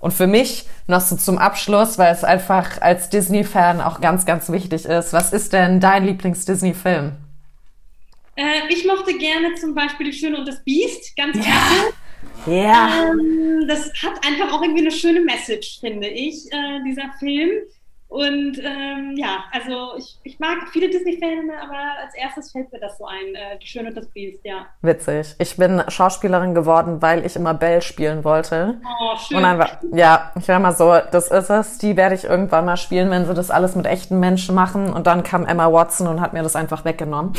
Und für mich noch so zum Abschluss, weil es einfach als Disney-Fan auch ganz, ganz wichtig ist. Was ist denn dein Lieblings-Disney-Film? Äh, ich mochte gerne zum Beispiel Die Schöne und das Biest, ganz klasse. Ja. Yeah. Ähm, das hat einfach auch irgendwie eine schöne Message, finde ich, äh, dieser Film. Und ähm, ja, also ich, ich mag viele Disney-Filme, aber als erstes fällt mir das so ein, äh, Die Schöne und das Biest, ja. Witzig. Ich bin Schauspielerin geworden, weil ich immer Belle spielen wollte. Oh, schön. Und einfach, ja, ich war mal so, das ist es, die werde ich irgendwann mal spielen, wenn sie das alles mit echten Menschen machen. Und dann kam Emma Watson und hat mir das einfach weggenommen.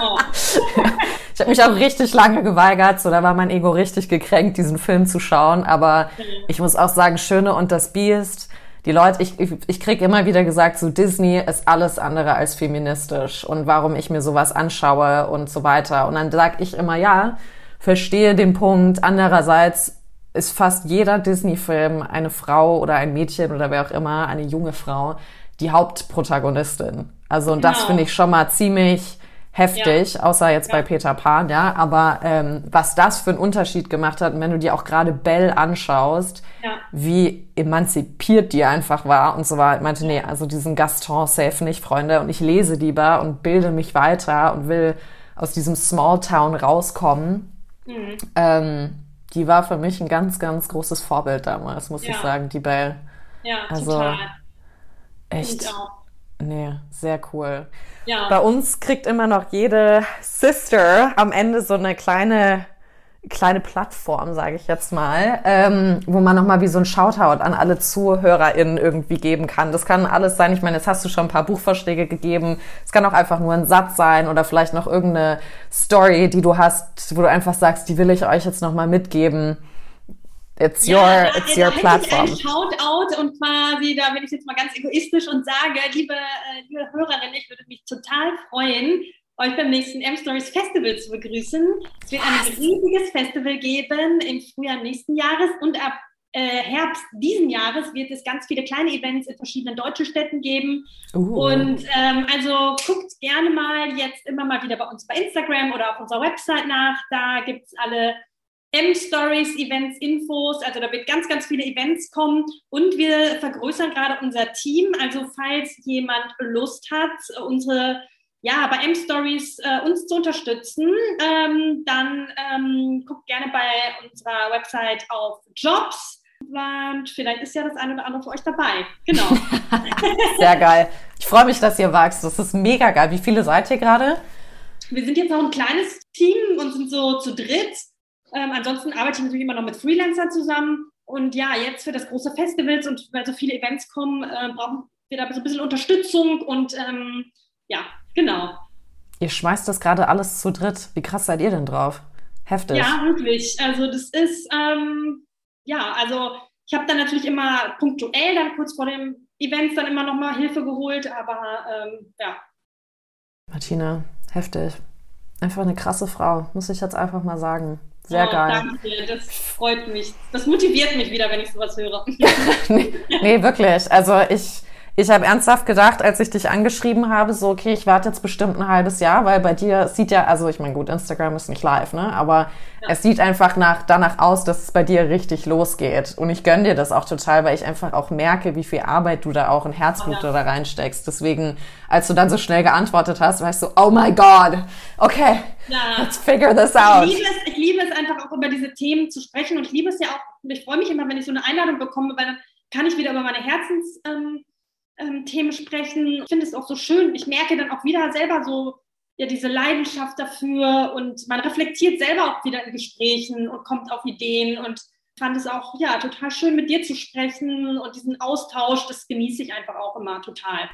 Oh. ich habe mich auch richtig lange geweigert, so da war mein Ego richtig gekränkt, diesen Film zu schauen. Aber ich muss auch sagen, Schöne und das Biest die Leute, ich, ich, ich kriege immer wieder gesagt, so Disney ist alles andere als feministisch und warum ich mir sowas anschaue und so weiter. Und dann sage ich immer, ja, verstehe den Punkt. Andererseits ist fast jeder Disney-Film eine Frau oder ein Mädchen oder wer auch immer, eine junge Frau, die Hauptprotagonistin. Also, und genau. das finde ich schon mal ziemlich heftig, ja. außer jetzt ja. bei Peter Pan, ja. Aber ähm, was das für einen Unterschied gemacht hat, wenn du dir auch gerade Belle anschaust, ja. wie emanzipiert die einfach war und so war, meinte, nee, also diesen Gaston safe nicht, Freunde, und ich lese lieber und bilde mich weiter und will aus diesem Small Town rauskommen. Mhm. Ähm, die war für mich ein ganz, ganz großes Vorbild damals, muss ich sagen, die Belle. Ja, also, total. Echt. Nee, sehr cool. Ja. Bei uns kriegt immer noch jede Sister am Ende so eine kleine kleine Plattform, sage ich jetzt mal, ähm, wo man nochmal wie so ein Shoutout an alle ZuhörerInnen irgendwie geben kann. Das kann alles sein. Ich meine, jetzt hast du schon ein paar Buchvorschläge gegeben. Es kann auch einfach nur ein Satz sein oder vielleicht noch irgendeine Story, die du hast, wo du einfach sagst, die will ich euch jetzt nochmal mitgeben. It's your, ja, it's your platform. Ich ein Shoutout und quasi, da bin ich jetzt mal ganz egoistisch und sage, liebe, äh, liebe Hörerinnen, ich würde mich total freuen, euch beim nächsten M-Stories Festival zu begrüßen. Es wird ein riesiges Festival geben im Frühjahr nächsten Jahres und ab äh, Herbst diesen Jahres wird es ganz viele kleine Events in verschiedenen deutschen Städten geben. Uh. Und ähm, also guckt gerne mal jetzt immer mal wieder bei uns bei Instagram oder auf unserer Website nach. Da gibt es alle M-Stories, Events, Infos. Also da wird ganz, ganz viele Events kommen und wir vergrößern gerade unser Team. Also falls jemand Lust hat, unsere ja, bei M-Stories äh, uns zu unterstützen, ähm, dann ähm, guckt gerne bei unserer Website auf Jobs. Und vielleicht ist ja das eine oder andere für euch dabei. Genau. Sehr geil. Ich freue mich, dass ihr wachst. Das ist mega geil. Wie viele seid ihr gerade? Wir sind jetzt noch ein kleines Team und sind so zu dritt. Ähm, ansonsten arbeite ich natürlich immer noch mit Freelancern zusammen. Und ja, jetzt für das große Festivals und weil so viele Events kommen, äh, brauchen wir da so ein bisschen Unterstützung. Und ähm, ja, genau. Ihr schmeißt das gerade alles zu dritt. Wie krass seid ihr denn drauf? Heftig. Ja, wirklich. Also das ist, ähm, ja, also ich habe dann natürlich immer punktuell dann kurz vor dem Event dann immer nochmal Hilfe geholt, aber ähm, ja. Martina, heftig. Einfach eine krasse Frau, muss ich jetzt einfach mal sagen. Sehr oh, geil. Danke, das freut mich. Das motiviert mich wieder, wenn ich sowas höre. nee, nee, wirklich. Also ich, ich habe ernsthaft gedacht, als ich dich angeschrieben habe, so, okay, ich warte jetzt bestimmt ein halbes Jahr, weil bei dir sieht ja, also ich meine, gut, Instagram ist nicht live, ne? Aber ja. es sieht einfach nach, danach aus, dass es bei dir richtig losgeht. Und ich gönne dir das auch total, weil ich einfach auch merke, wie viel Arbeit du da auch in Herzblut oh, ja. da reinsteckst. Deswegen, als du dann so schnell geantwortet hast, war ich so, oh my God, okay, ja. let's figure this out. Ich liebe, es, ich liebe es einfach auch über diese Themen zu sprechen und ich liebe es ja auch, ich freue mich immer, wenn ich so eine Einladung bekomme, weil dann kann ich wieder über meine Herzens, ähm, ähm, Themen sprechen. Ich finde es auch so schön. Ich merke dann auch wieder selber so ja diese Leidenschaft dafür und man reflektiert selber auch wieder in Gesprächen und kommt auf Ideen und fand es auch ja total schön mit dir zu sprechen und diesen Austausch, das genieße ich einfach auch immer total.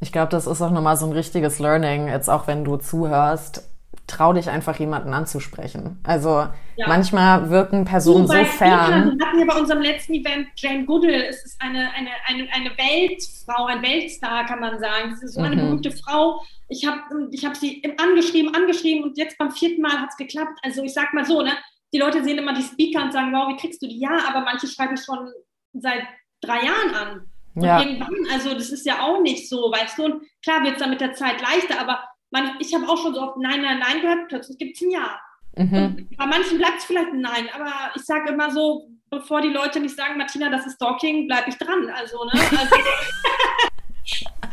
Ich glaube, das ist auch nochmal so ein richtiges Learning, jetzt auch wenn du zuhörst trau dich einfach jemanden anzusprechen. Also ja. manchmal wirken Personen so fern. Wir hatten ja bei unserem letzten Event Jane Goodall. Es ist eine, eine, eine, eine Weltfrau, ein Weltstar, kann man sagen. Sie ist so eine mhm. berühmte Frau. Ich habe ich hab sie angeschrieben, angeschrieben und jetzt beim vierten Mal hat es geklappt. Also ich sag mal so, ne? Die Leute sehen immer die Speaker und sagen, wow, wie kriegst du die? Ja, aber manche schreiben schon seit drei Jahren an. Und ja. irgendwann, also das ist ja auch nicht so, weißt du, und klar wird es dann mit der Zeit leichter, aber man, ich habe auch schon so oft Nein, Nein, Nein gehört, plötzlich gibt es ein Ja. Mhm. bei manchen bleibt es vielleicht ein Nein, aber ich sage immer so, bevor die Leute nicht sagen, Martina, das ist Stalking, bleibe ich dran. Also, ne?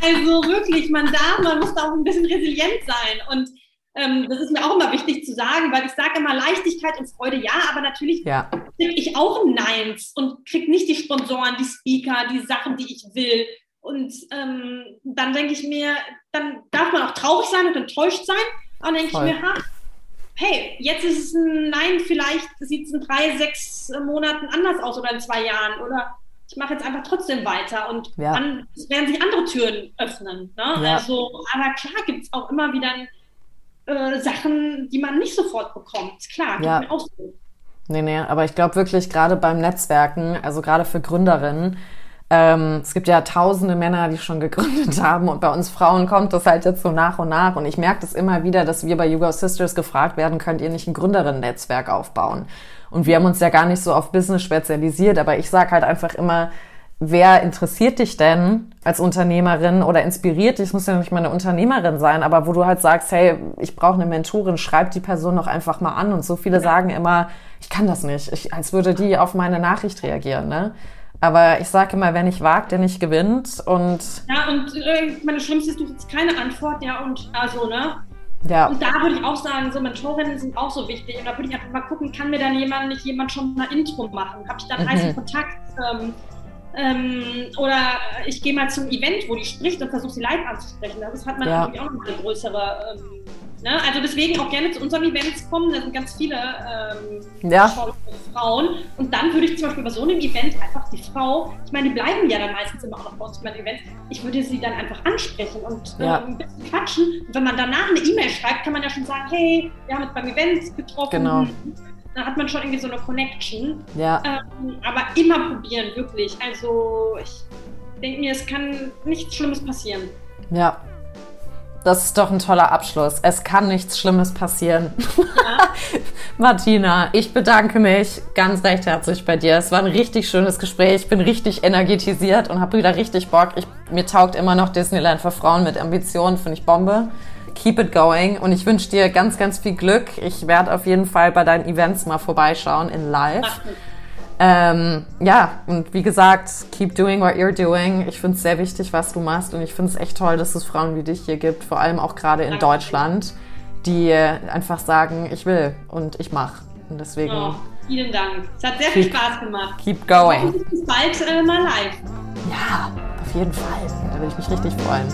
Also, also, wirklich, man darf, man muss da auch ein bisschen resilient sein. Und ähm, das ist mir auch immer wichtig zu sagen, weil ich sage immer Leichtigkeit und Freude, ja, aber natürlich ja. kriege ich auch Neins und kriege nicht die Sponsoren, die Speaker, die Sachen, die ich will. Und ähm, dann denke ich mir, dann darf man auch traurig sein und enttäuscht sein. Und dann denke ich mir, ha, hey, jetzt ist es ein Nein, vielleicht sieht es in drei, sechs Monaten anders aus oder in zwei Jahren. Oder ich mache jetzt einfach trotzdem weiter und ja. dann werden sich andere Türen öffnen. Ne? Ja. Also, aber klar gibt es auch immer wieder äh, Sachen, die man nicht sofort bekommt. Klar, ja. auch so. Nee, nee, aber ich glaube wirklich gerade beim Netzwerken, also gerade für Gründerinnen, ähm, es gibt ja tausende Männer, die schon gegründet haben und bei uns Frauen kommt das halt jetzt so nach und nach. Und ich merke das immer wieder, dass wir bei Yoga Sisters gefragt werden, könnt ihr nicht ein Gründerinnen-Netzwerk aufbauen? Und wir haben uns ja gar nicht so auf Business spezialisiert, aber ich sage halt einfach immer, wer interessiert dich denn als Unternehmerin oder inspiriert dich, es muss ja nicht mal eine Unternehmerin sein, aber wo du halt sagst, hey, ich brauche eine Mentorin, schreib die Person doch einfach mal an. Und so viele sagen immer, ich kann das nicht, ich, als würde die auf meine Nachricht reagieren. Ne? Aber ich sage immer, wer nicht wagt, der nicht gewinnt. Und ja, und äh, meine Schlimmste ist, du hast keine Antwort, ja, und also, ne? Ja. Und da würde ich auch sagen, so Mentorinnen sind auch so wichtig. Und da würde ich einfach mal gucken, kann mir dann jemand, nicht jemand schon mal Intro machen? Habe ich dann mhm. heißen Kontakt? Ähm, ähm, oder ich gehe mal zum Event, wo die spricht und versuche sie live anzusprechen. Das hat man ja. natürlich auch noch eine größere ähm, Ne? Also deswegen auch gerne zu unseren Events kommen. Da sind ganz viele ähm, ja. Frauen. Und dann würde ich zum Beispiel bei so einem Event einfach die Frau, ich meine, die bleiben ja dann meistens immer auch noch bei uns bei Events, ich würde sie dann einfach ansprechen und ja. äh, ein bisschen quatschen. Und wenn man danach eine E-Mail schreibt, kann man ja schon sagen, hey, wir haben uns beim Event getroffen. Genau. Dann hat man schon irgendwie so eine Connection. Ja. Ähm, aber immer probieren, wirklich. Also ich denke mir, es kann nichts Schlimmes passieren. Ja, das ist doch ein toller Abschluss. Es kann nichts Schlimmes passieren. Ja. Martina, ich bedanke mich ganz recht herzlich bei dir. Es war ein richtig schönes Gespräch. Ich bin richtig energetisiert und habe wieder richtig Bock. Ich, mir taugt immer noch Disneyland für Frauen mit Ambitionen, finde ich Bombe. Keep it going und ich wünsche dir ganz, ganz viel Glück. Ich werde auf jeden Fall bei deinen Events mal vorbeischauen in live. Ach, ähm, ja, und wie gesagt, keep doing what you're doing. Ich finde es sehr wichtig, was du machst. Und ich finde es echt toll, dass es Frauen wie dich hier gibt, vor allem auch gerade in Deutschland, die einfach sagen, ich will und ich mache. Und deswegen. Oh, vielen Dank. Es hat sehr viel Spaß gemacht. Keep going. Bis bald äh, mal live. Ja, auf jeden Fall. Da würde ich mich richtig freuen.